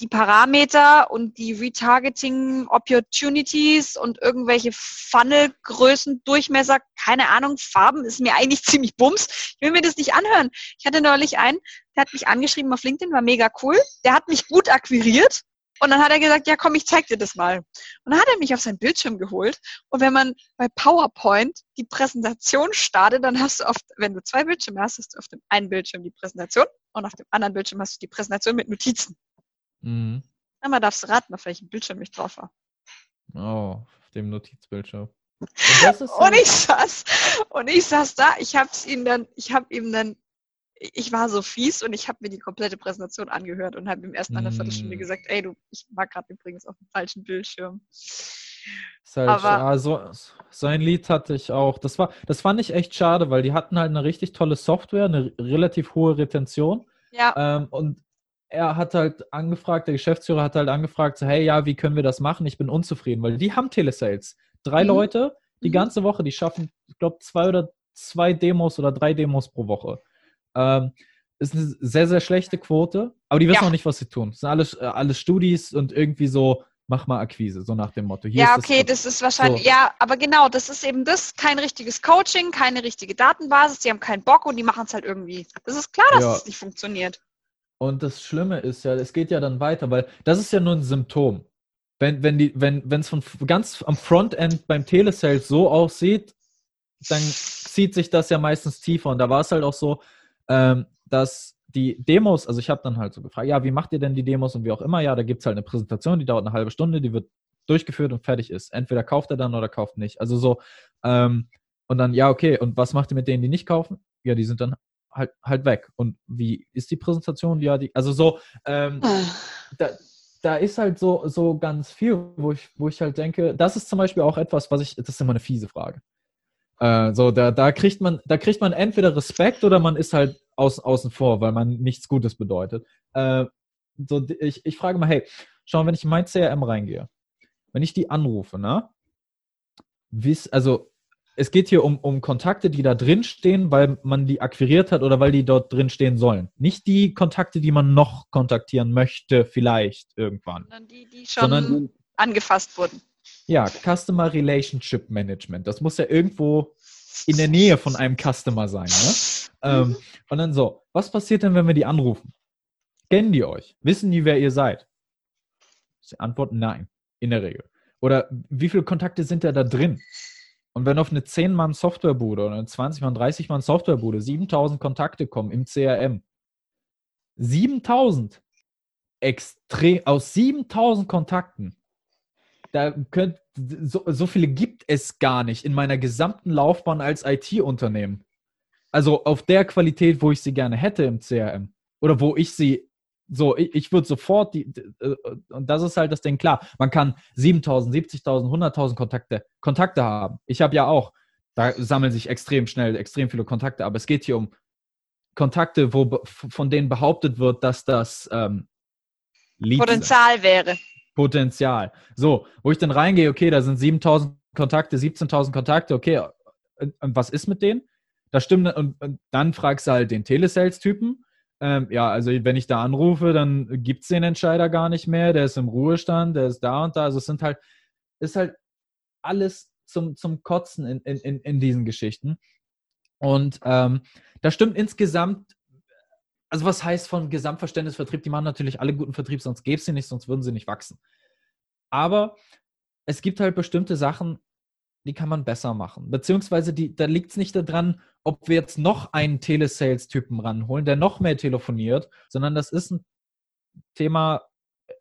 Speaker 2: die Parameter und die Retargeting Opportunities und irgendwelche Funnelgrößen, Durchmesser, keine Ahnung, Farben ist mir eigentlich ziemlich bums. Ich will mir das nicht anhören. Ich hatte neulich einen, der hat mich angeschrieben auf LinkedIn, war mega cool. Der hat mich gut akquiriert. Und dann hat er gesagt, ja komm, ich zeig dir das mal. Und dann hat er mich auf seinen Bildschirm geholt. Und wenn man bei PowerPoint die Präsentation startet, dann hast du oft, wenn du zwei Bildschirme hast, hast du auf dem einen Bildschirm die Präsentation und auf dem anderen Bildschirm hast du die Präsentation mit Notizen. Mhm. Einmal darfst du raten, auf welchem Bildschirm ich drauf war.
Speaker 1: Oh, auf dem Notizbildschirm.
Speaker 2: Und, und ich saß, und ich saß da, ich hab's ihm dann, ich hab ihm dann, ich war so fies und ich habe mir die komplette Präsentation angehört und habe ihm erst nach einer Viertelstunde mm. gesagt, ey du, ich war gerade übrigens auf dem falschen Bildschirm.
Speaker 1: Halt, Aber, ja, so, so ein Lied hatte ich auch. Das war, das fand ich echt schade, weil die hatten halt eine richtig tolle Software, eine relativ hohe Retention.
Speaker 2: Ja.
Speaker 1: Ähm, und er hat halt angefragt, der Geschäftsführer hat halt angefragt, so, hey, ja, wie können wir das machen? Ich bin unzufrieden, weil die haben Telesales. Drei mhm. Leute, die mhm. ganze Woche, die schaffen, ich glaube, zwei oder zwei Demos oder drei Demos pro Woche. Ähm, ist eine sehr, sehr schlechte Quote, aber die wissen ja. auch nicht, was sie tun. Das sind alles, äh, alles Studis und irgendwie so, mach mal Akquise, so nach dem Motto.
Speaker 2: Hier ja, okay, das, das, ist wahrscheinlich, so. ja, aber genau, das ist eben das, kein richtiges Coaching, keine richtige Datenbasis, die haben keinen Bock und die machen es halt irgendwie. Das ist klar, dass es ja. nicht funktioniert.
Speaker 1: Und das Schlimme ist ja, es geht ja dann weiter, weil das ist ja nur ein Symptom. Wenn, wenn die, wenn, es von ganz am Frontend beim Telesales so aussieht, dann zieht sich das ja meistens tiefer. Und da war es halt auch so, ähm, dass die Demos, also ich habe dann halt so gefragt, ja, wie macht ihr denn die Demos und wie auch immer, ja, da gibt es halt eine Präsentation, die dauert eine halbe Stunde, die wird durchgeführt und fertig ist. Entweder kauft er dann oder kauft nicht. Also so, ähm, und dann, ja, okay, und was macht ihr mit denen, die nicht kaufen? Ja, die sind dann halt, halt weg. Und wie ist die Präsentation? Ja, die, also so, ähm, ah. da, da ist halt so, so ganz viel, wo ich, wo ich halt denke, das ist zum Beispiel auch etwas, was ich, das ist immer eine fiese Frage. Äh, so, da, da kriegt man, da kriegt man entweder Respekt oder man ist halt aus, außen vor, weil man nichts Gutes bedeutet. Äh, so, ich, ich frage mal, hey, schau, wenn ich in mein CRM reingehe, wenn ich die anrufe, ne? Wiss, also es geht hier um, um Kontakte, die da drin stehen, weil man die akquiriert hat oder weil die dort drin stehen sollen. Nicht die Kontakte, die man noch kontaktieren möchte, vielleicht irgendwann.
Speaker 2: Sondern die, die schon Sondern, angefasst wurden.
Speaker 1: Ja, Customer Relationship Management. Das muss ja irgendwo in der Nähe von einem Customer sein. Ne? Ähm, mhm. und dann so, was passiert denn, wenn wir die anrufen? Kennen die euch? Wissen die, wer ihr seid? Die Antwort nein, in der Regel. Oder wie viele Kontakte sind da da drin? Und wenn auf eine 10-Mann-Softwarebude oder eine 20-Mann, 30-Mann-Softwarebude 7000 Kontakte kommen im CRM, 7000 extrem, aus 7000 Kontakten, da könnt, so, so viele gibt es gar nicht in meiner gesamten Laufbahn als IT-Unternehmen. Also auf der Qualität, wo ich sie gerne hätte im CRM. Oder wo ich sie so, ich, ich würde sofort die, äh, und das ist halt das Ding, klar, man kann 7000, 70.000, 100.000 Kontakte, Kontakte haben. Ich habe ja auch, da sammeln sich extrem schnell extrem viele Kontakte, aber es geht hier um Kontakte, wo von denen behauptet wird, dass das ähm,
Speaker 2: Potenzial wäre.
Speaker 1: Potenzial. So, wo ich dann reingehe, okay, da sind 7000 Kontakte, 17.000 Kontakte, okay, und, und, was ist mit denen? Da stimmt, und, und dann fragst du halt den Telesales-Typen. Ähm, ja, also wenn ich da anrufe, dann gibt es den Entscheider gar nicht mehr, der ist im Ruhestand, der ist da und da. Also es sind halt, ist halt alles zum, zum Kotzen in, in, in diesen Geschichten. Und ähm, da stimmt insgesamt also was heißt von Gesamtverständnis Vertrieb? Die machen natürlich alle guten Vertrieb, sonst gäbe es sie nicht, sonst würden sie nicht wachsen. Aber es gibt halt bestimmte Sachen, die kann man besser machen. Beziehungsweise die, da liegt es nicht daran, ob wir jetzt noch einen Telesales-Typen ranholen, der noch mehr telefoniert, sondern das ist ein Thema,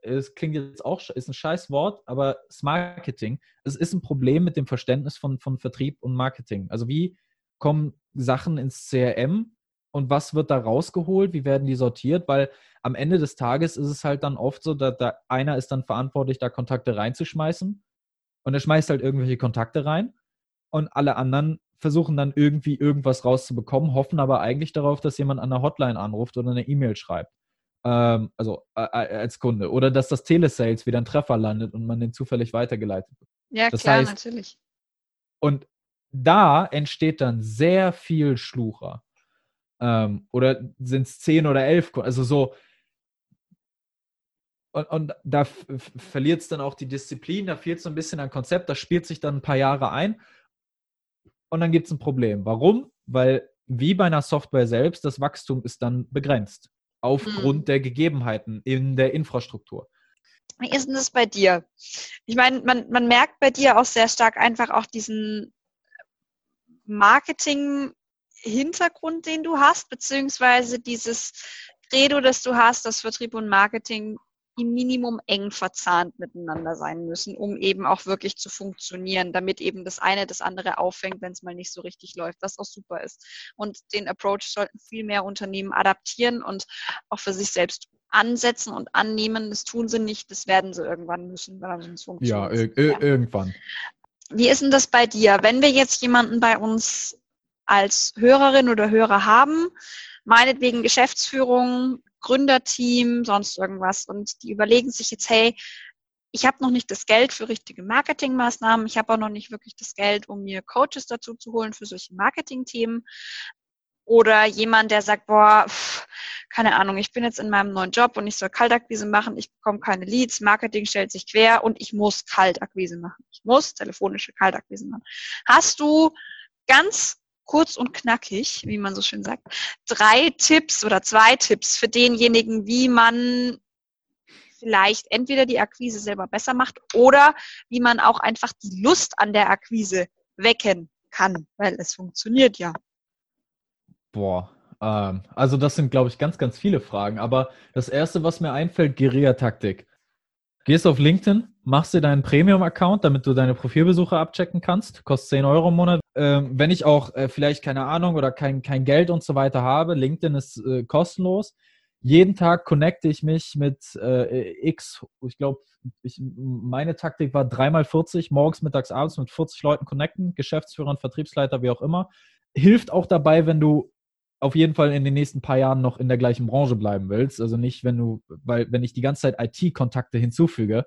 Speaker 1: es klingt jetzt auch, ist ein scheiß Wort, aber das Marketing, es ist ein Problem mit dem Verständnis von, von Vertrieb und Marketing. Also wie kommen Sachen ins CRM, und was wird da rausgeholt, wie werden die sortiert, weil am Ende des Tages ist es halt dann oft so, dass da einer ist dann verantwortlich, da Kontakte reinzuschmeißen und er schmeißt halt irgendwelche Kontakte rein und alle anderen versuchen dann irgendwie irgendwas rauszubekommen, hoffen aber eigentlich darauf, dass jemand an der Hotline anruft oder eine E-Mail schreibt. Ähm, also äh, als Kunde. Oder dass das Telesales wieder ein Treffer landet und man den zufällig weitergeleitet wird.
Speaker 2: Ja, das klar, heißt, natürlich.
Speaker 1: Und da entsteht dann sehr viel Schlucher. Ähm, oder sind es zehn oder elf? Also so. Und, und da verliert es dann auch die Disziplin, da fehlt so ein bisschen ein Konzept, das spielt sich dann ein paar Jahre ein und dann gibt es ein Problem. Warum? Weil wie bei einer Software selbst, das Wachstum ist dann begrenzt aufgrund mhm. der Gegebenheiten in der Infrastruktur.
Speaker 2: Wie ist denn das bei dir? Ich meine, man, man merkt bei dir auch sehr stark einfach auch diesen Marketing Hintergrund, den du hast, beziehungsweise dieses Credo, das du hast, dass Vertrieb und Marketing im Minimum eng verzahnt miteinander sein müssen, um eben auch wirklich zu funktionieren, damit eben das eine das andere auffängt, wenn es mal nicht so richtig läuft, was auch super ist. Und den Approach sollten viel mehr Unternehmen adaptieren und auch für sich selbst ansetzen und annehmen. Das tun sie nicht, das werden sie irgendwann müssen, weil sonst
Speaker 1: funktioniert. Ja, ja, irgendwann.
Speaker 2: Wie ist denn das bei dir? Wenn wir jetzt jemanden bei uns als Hörerin oder Hörer haben, meinetwegen Geschäftsführung, Gründerteam, sonst irgendwas. Und die überlegen sich jetzt, hey, ich habe noch nicht das Geld für richtige Marketingmaßnahmen, ich habe auch noch nicht wirklich das Geld, um mir Coaches dazu zu holen für solche Marketingthemen. Oder jemand, der sagt, boah, pff, keine Ahnung, ich bin jetzt in meinem neuen Job und ich soll Kaltakquise machen, ich bekomme keine Leads, Marketing stellt sich quer und ich muss Kaltakquise machen. Ich muss telefonische Kaltakquise machen. Hast du ganz kurz und knackig, wie man so schön sagt, drei Tipps oder zwei Tipps für denjenigen, wie man vielleicht entweder die Akquise selber besser macht oder wie man auch einfach die Lust an der Akquise wecken kann, weil es funktioniert ja.
Speaker 1: Boah, ähm, also das sind, glaube ich, ganz, ganz viele Fragen. Aber das Erste, was mir einfällt, Guerilla-Taktik. Gehst auf LinkedIn, machst dir deinen Premium-Account, damit du deine Profilbesucher abchecken kannst. Kostet 10 Euro im Monat. Ähm, wenn ich auch äh, vielleicht keine Ahnung oder kein, kein Geld und so weiter habe, LinkedIn ist äh, kostenlos. Jeden Tag connecte ich mich mit äh, X, ich glaube, meine Taktik war dreimal 40, morgens, mittags, abends mit 40 Leuten connecten, Geschäftsführern, Vertriebsleiter, wie auch immer. Hilft auch dabei, wenn du auf jeden Fall in den nächsten paar Jahren noch in der gleichen Branche bleiben willst. Also nicht, wenn du, weil wenn ich die ganze Zeit IT-Kontakte hinzufüge,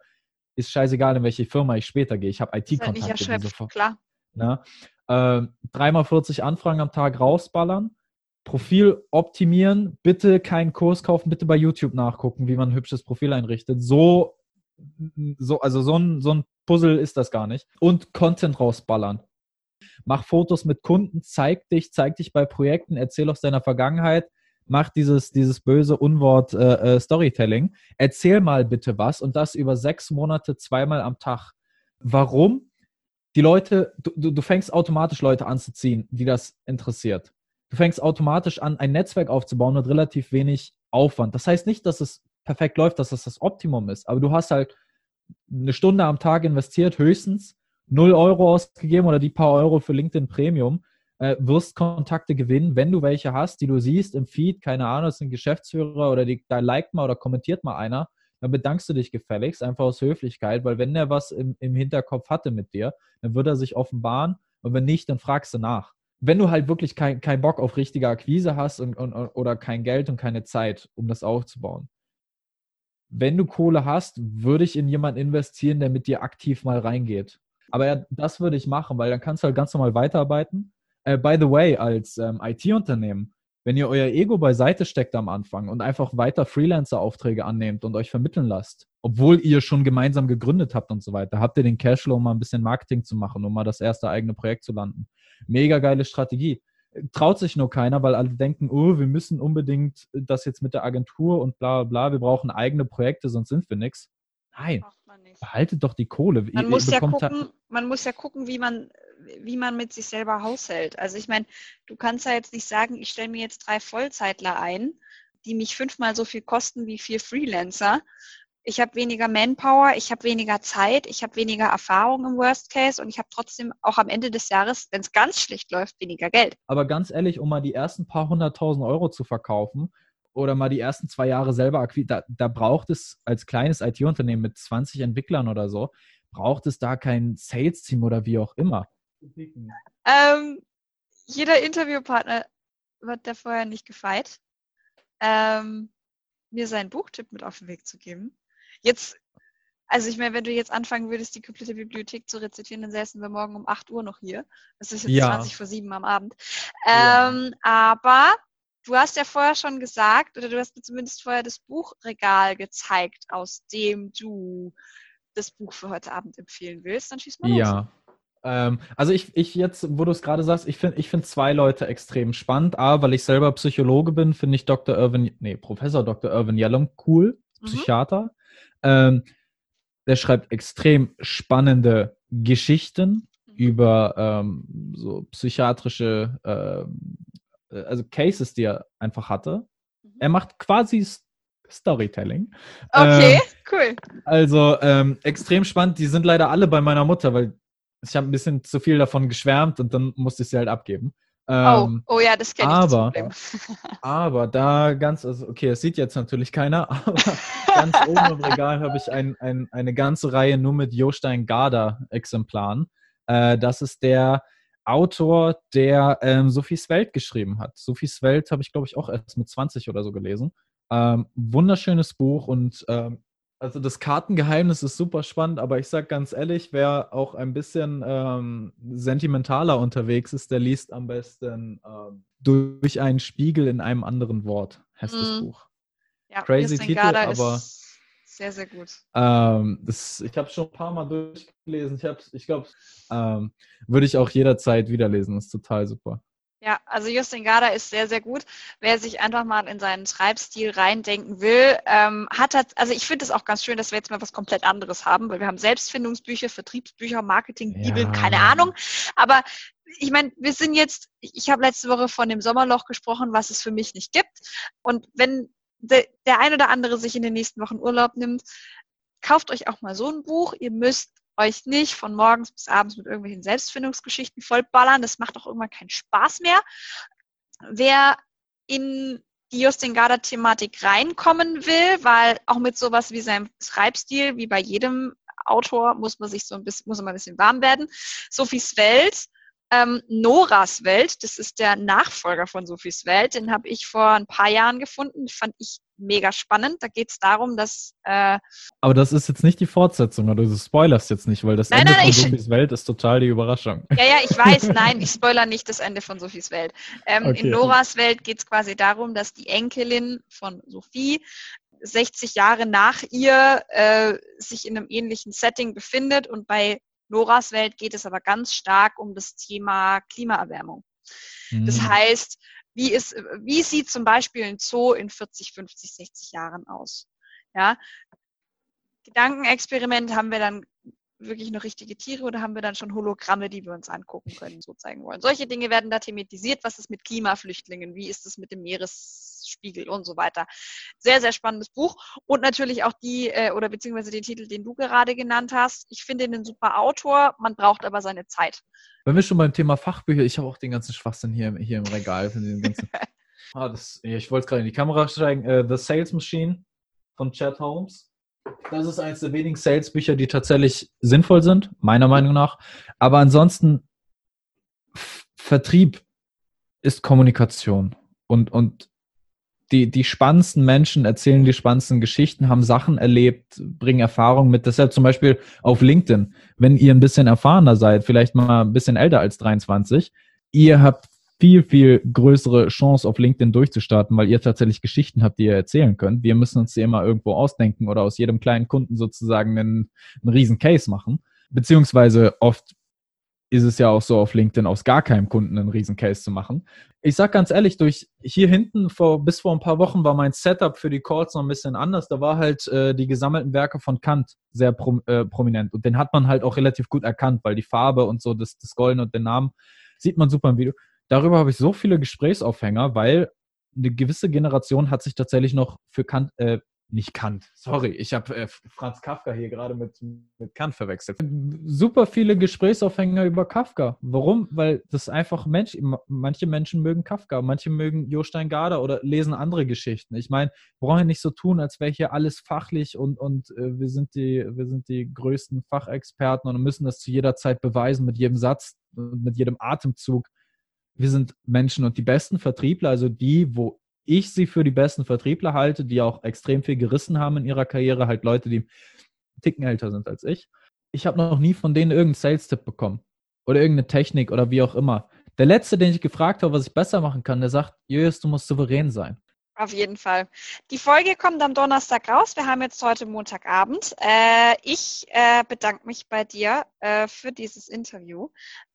Speaker 1: ist scheißegal, in welche Firma ich später gehe. Ich habe IT-Kontakte.
Speaker 2: Halt klar.
Speaker 1: Ne? Äh, dreimal 40 Anfragen am Tag rausballern. Profil optimieren, bitte keinen Kurs kaufen, bitte bei YouTube nachgucken, wie man ein hübsches Profil einrichtet. So, so also so ein, so ein Puzzle ist das gar nicht. Und Content rausballern. Mach Fotos mit Kunden, zeig dich, zeig dich bei Projekten, erzähl aus deiner Vergangenheit, mach dieses, dieses böse Unwort äh, äh, Storytelling. Erzähl mal bitte was und das über sechs Monate zweimal am Tag. Warum? Die Leute, du, du fängst automatisch Leute anzuziehen, die das interessiert. Du fängst automatisch an, ein Netzwerk aufzubauen mit relativ wenig Aufwand. Das heißt nicht, dass es perfekt läuft, dass das das Optimum ist, aber du hast halt eine Stunde am Tag investiert, höchstens 0 Euro ausgegeben oder die paar Euro für LinkedIn Premium, äh, wirst Kontakte gewinnen, wenn du welche hast, die du siehst im Feed, keine Ahnung, das sind Geschäftsführer oder die, da liked mal oder kommentiert mal einer, dann bedankst du dich gefälligst, einfach aus Höflichkeit, weil wenn der was im, im Hinterkopf hatte mit dir, dann wird er sich offenbaren und wenn nicht, dann fragst du nach. Wenn du halt wirklich keinen kein Bock auf richtige Akquise hast und, und, oder kein Geld und keine Zeit, um das aufzubauen, wenn du Kohle hast, würde ich in jemanden investieren, der mit dir aktiv mal reingeht. Aber ja, das würde ich machen, weil dann kannst du halt ganz normal weiterarbeiten. Äh, by the way, als ähm, IT-Unternehmen, wenn ihr euer Ego beiseite steckt am Anfang und einfach weiter Freelancer-Aufträge annehmt und euch vermitteln lasst, obwohl ihr schon gemeinsam gegründet habt und so weiter, habt ihr den Cashflow, um mal ein bisschen Marketing zu machen, um mal das erste eigene Projekt zu landen. Mega geile Strategie traut sich nur keiner, weil alle denken, oh, wir müssen unbedingt das jetzt mit der Agentur und bla bla, wir brauchen eigene Projekte, sonst sind wir nichts. Nein, behaltet doch die Kohle.
Speaker 2: Man, ihr, muss ihr ja gucken, man muss ja gucken, wie man, wie man mit sich selber haushält. Also ich meine, du kannst ja jetzt nicht sagen, ich stelle mir jetzt drei Vollzeitler ein, die mich fünfmal so viel kosten wie vier Freelancer ich habe weniger Manpower, ich habe weniger Zeit, ich habe weniger Erfahrung im Worst Case und ich habe trotzdem auch am Ende des Jahres, wenn es ganz schlecht läuft, weniger Geld.
Speaker 1: Aber ganz ehrlich, um mal die ersten paar hunderttausend Euro zu verkaufen oder mal die ersten zwei Jahre selber akquirieren, da, da braucht es als kleines IT-Unternehmen mit 20 Entwicklern oder so, braucht es da kein Sales-Team oder wie auch immer.
Speaker 2: Ähm, jeder Interviewpartner wird da vorher nicht gefeit, ähm, mir seinen Buchtipp mit auf den Weg zu geben. Jetzt, also ich meine, wenn du jetzt anfangen würdest, die komplette Bibliothek zu rezitieren, dann säßen wir morgen um 8 Uhr noch hier. Das ist jetzt ja. 20 vor 7 am Abend. Ähm, ja. Aber du hast ja vorher schon gesagt, oder du hast mir zumindest vorher das Buchregal gezeigt, aus dem du das Buch für heute Abend empfehlen willst. Dann schieß mal los.
Speaker 1: Ja. Ähm, also ich, ich jetzt, wo du es gerade sagst, ich finde ich find zwei Leute extrem spannend. A, weil ich selber Psychologe bin, finde ich Dr. Irvin, nee, Professor Dr. Irvin Yellum cool, mhm. Psychiater. Mhm. Ähm, der schreibt extrem spannende Geschichten mhm. über ähm, so psychiatrische, ähm, äh, also Cases, die er einfach hatte. Mhm. Er macht quasi Storytelling.
Speaker 2: Okay, ähm, cool.
Speaker 1: Also ähm, extrem spannend. Die sind leider alle bei meiner Mutter, weil ich habe ein bisschen zu viel davon geschwärmt und dann musste ich sie halt abgeben.
Speaker 2: Oh, ähm, oh, oh ja, das kenne ich.
Speaker 1: Aber, aber da ganz, also okay, es sieht jetzt natürlich keiner, aber ganz oben im Regal habe ich ein, ein, eine ganze Reihe nur mit Jostein Garda Exemplaren. Äh, das ist der Autor, der ähm, Sophies Welt geschrieben hat. Sophies Welt habe ich, glaube ich, auch erst mit 20 oder so gelesen. Ähm, wunderschönes Buch und ähm, also das Kartengeheimnis ist super spannend, aber ich sag ganz ehrlich, wer auch ein bisschen ähm, sentimentaler unterwegs ist, der liest am besten ähm, durch einen Spiegel in einem anderen Wort. Heißt mm. das Buch.
Speaker 2: Ja, Crazy Titel, aber sehr, sehr gut.
Speaker 1: Ähm, das, ich habe schon ein paar Mal durchgelesen. Ich, ich glaube, ähm, würde ich auch jederzeit wiederlesen. Das ist total super.
Speaker 2: Ja, also Justin Garda ist sehr, sehr gut. Wer sich einfach mal in seinen Schreibstil reindenken will, ähm, hat, hat also ich finde es auch ganz schön, dass wir jetzt mal was komplett anderes haben, weil wir haben Selbstfindungsbücher, Vertriebsbücher, Marketingbibeln, ja. keine Ahnung. Aber ich meine, wir sind jetzt, ich habe letzte Woche von dem Sommerloch gesprochen, was es für mich nicht gibt. Und wenn de, der ein oder andere sich in den nächsten Wochen Urlaub nimmt, kauft euch auch mal so ein Buch. Ihr müsst euch nicht von morgens bis abends mit irgendwelchen Selbstfindungsgeschichten vollballern. Das macht auch irgendwann keinen Spaß mehr. Wer in die Justin Garda-Thematik reinkommen will, weil auch mit sowas wie seinem Schreibstil, wie bei jedem Autor, muss man sich so ein bisschen, muss man ein bisschen warm werden. Sophies Welt ähm, Noras Welt, das ist der Nachfolger von Sophies Welt, den habe ich vor ein paar Jahren gefunden, fand ich mega spannend. Da geht es darum, dass. Äh,
Speaker 1: Aber das ist jetzt nicht die Fortsetzung, oder du spoilerst jetzt nicht, weil das nein, Ende nein, von ich, Sophies Welt ist total die Überraschung.
Speaker 2: Ja, ja, ich weiß, nein, ich spoiler nicht das Ende von Sophies Welt. Ähm, okay. In Noras Welt geht es quasi darum, dass die Enkelin von Sophie 60 Jahre nach ihr äh, sich in einem ähnlichen Setting befindet. Und bei Noras Welt geht es aber ganz stark um das Thema Klimaerwärmung. Mhm. Das heißt, wie, ist, wie sieht zum Beispiel ein Zoo in 40, 50, 60 Jahren aus? Ja, Gedankenexperiment haben wir dann wirklich noch richtige Tiere oder haben wir dann schon Hologramme, die wir uns angucken können, so zeigen wollen. Solche Dinge werden da thematisiert. Was ist mit Klimaflüchtlingen? Wie ist es mit dem Meeresspiegel und so weiter? Sehr, sehr spannendes Buch. Und natürlich auch die, äh, oder beziehungsweise den Titel, den du gerade genannt hast. Ich finde ihn ein super Autor, man braucht aber seine Zeit.
Speaker 1: Wenn wir schon beim Thema Fachbücher, ich habe auch den ganzen Schwachsinn hier, hier im Regal. Den ganzen, ah, das, ich wollte gerade in die Kamera steigen. Uh, The Sales Machine von Chad Holmes das ist eines der wenigen Sales-Bücher, die tatsächlich sinnvoll sind, meiner Meinung nach. Aber ansonsten, Vertrieb ist Kommunikation. Und, und die, die spannendsten Menschen erzählen die spannendsten Geschichten, haben Sachen erlebt, bringen Erfahrungen mit. Deshalb zum Beispiel auf LinkedIn, wenn ihr ein bisschen erfahrener seid, vielleicht mal ein bisschen älter als 23, ihr habt viel, viel größere Chance, auf LinkedIn durchzustarten, weil ihr tatsächlich Geschichten habt, die ihr erzählen könnt. Wir müssen uns die immer irgendwo ausdenken oder aus jedem kleinen Kunden sozusagen einen, einen riesen Case machen. Beziehungsweise oft ist es ja auch so auf LinkedIn aus gar keinem Kunden einen riesen Case zu machen. Ich sag ganz ehrlich, durch hier hinten vor bis vor ein paar Wochen war mein Setup für die Calls noch ein bisschen anders. Da war halt äh, die gesammelten Werke von Kant sehr prom äh, prominent und den hat man halt auch relativ gut erkannt, weil die Farbe und so das, das Golden und den Namen sieht man super im Video darüber habe ich so viele Gesprächsaufhänger, weil eine gewisse Generation hat sich tatsächlich noch für Kant, äh, nicht Kant, sorry, ich habe äh, Franz Kafka hier gerade mit, mit Kant verwechselt. Super viele Gesprächsaufhänger über Kafka. Warum? Weil das einfach Mensch, manche Menschen mögen Kafka, manche mögen Jostein Garder oder lesen andere Geschichten. Ich meine, brauchen wir nicht so tun, als wäre hier alles fachlich und, und äh, wir, sind die, wir sind die größten Fachexperten und müssen das zu jeder Zeit beweisen mit jedem Satz, mit jedem Atemzug wir sind Menschen und die besten Vertriebler, also die, wo ich sie für die besten Vertriebler halte, die auch extrem viel gerissen haben in ihrer Karriere, halt Leute, die einen Ticken älter sind als ich. Ich habe noch nie von denen irgendeinen Sales-Tipp bekommen oder irgendeine Technik oder wie auch immer. Der letzte, den ich gefragt habe, was ich besser machen kann, der sagt, Jös, du musst souverän sein.
Speaker 2: Auf jeden Fall. Die Folge kommt am Donnerstag raus. Wir haben jetzt heute Montagabend. Äh, ich äh, bedanke mich bei dir äh, für dieses Interview.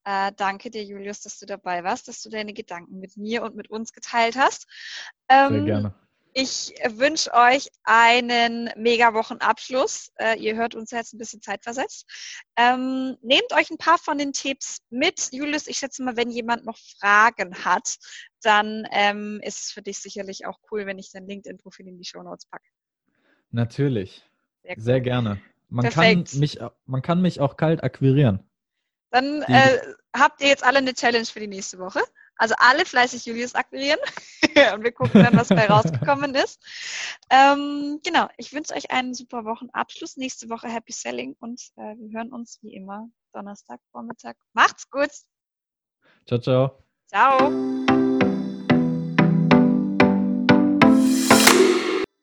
Speaker 2: Danke dir, Julius, dass du dabei warst, dass du deine Gedanken mit mir und mit uns geteilt hast.
Speaker 1: Ähm, Sehr gerne.
Speaker 2: Ich wünsche euch einen mega Wochenabschluss. Äh, ihr hört uns jetzt ein bisschen zeitversetzt. Ähm, nehmt euch ein paar von den Tipps mit. Julius, ich schätze mal, wenn jemand noch Fragen hat, dann ähm, ist es für dich sicherlich auch cool, wenn ich dein LinkedIn-Profil in die Show Notes packe.
Speaker 1: Natürlich. Sehr, cool. Sehr gerne. Man kann, mich, man kann mich auch kalt akquirieren.
Speaker 2: Dann äh, habt ihr jetzt alle eine Challenge für die nächste Woche. Also alle fleißig Julius akquirieren und wir gucken dann, was bei rausgekommen ist. Ähm, genau, ich wünsche euch einen super Wochenabschluss. Nächste Woche Happy Selling und äh, wir hören uns wie immer Donnerstag Vormittag. Macht's gut.
Speaker 1: Ciao, ciao.
Speaker 2: Ciao.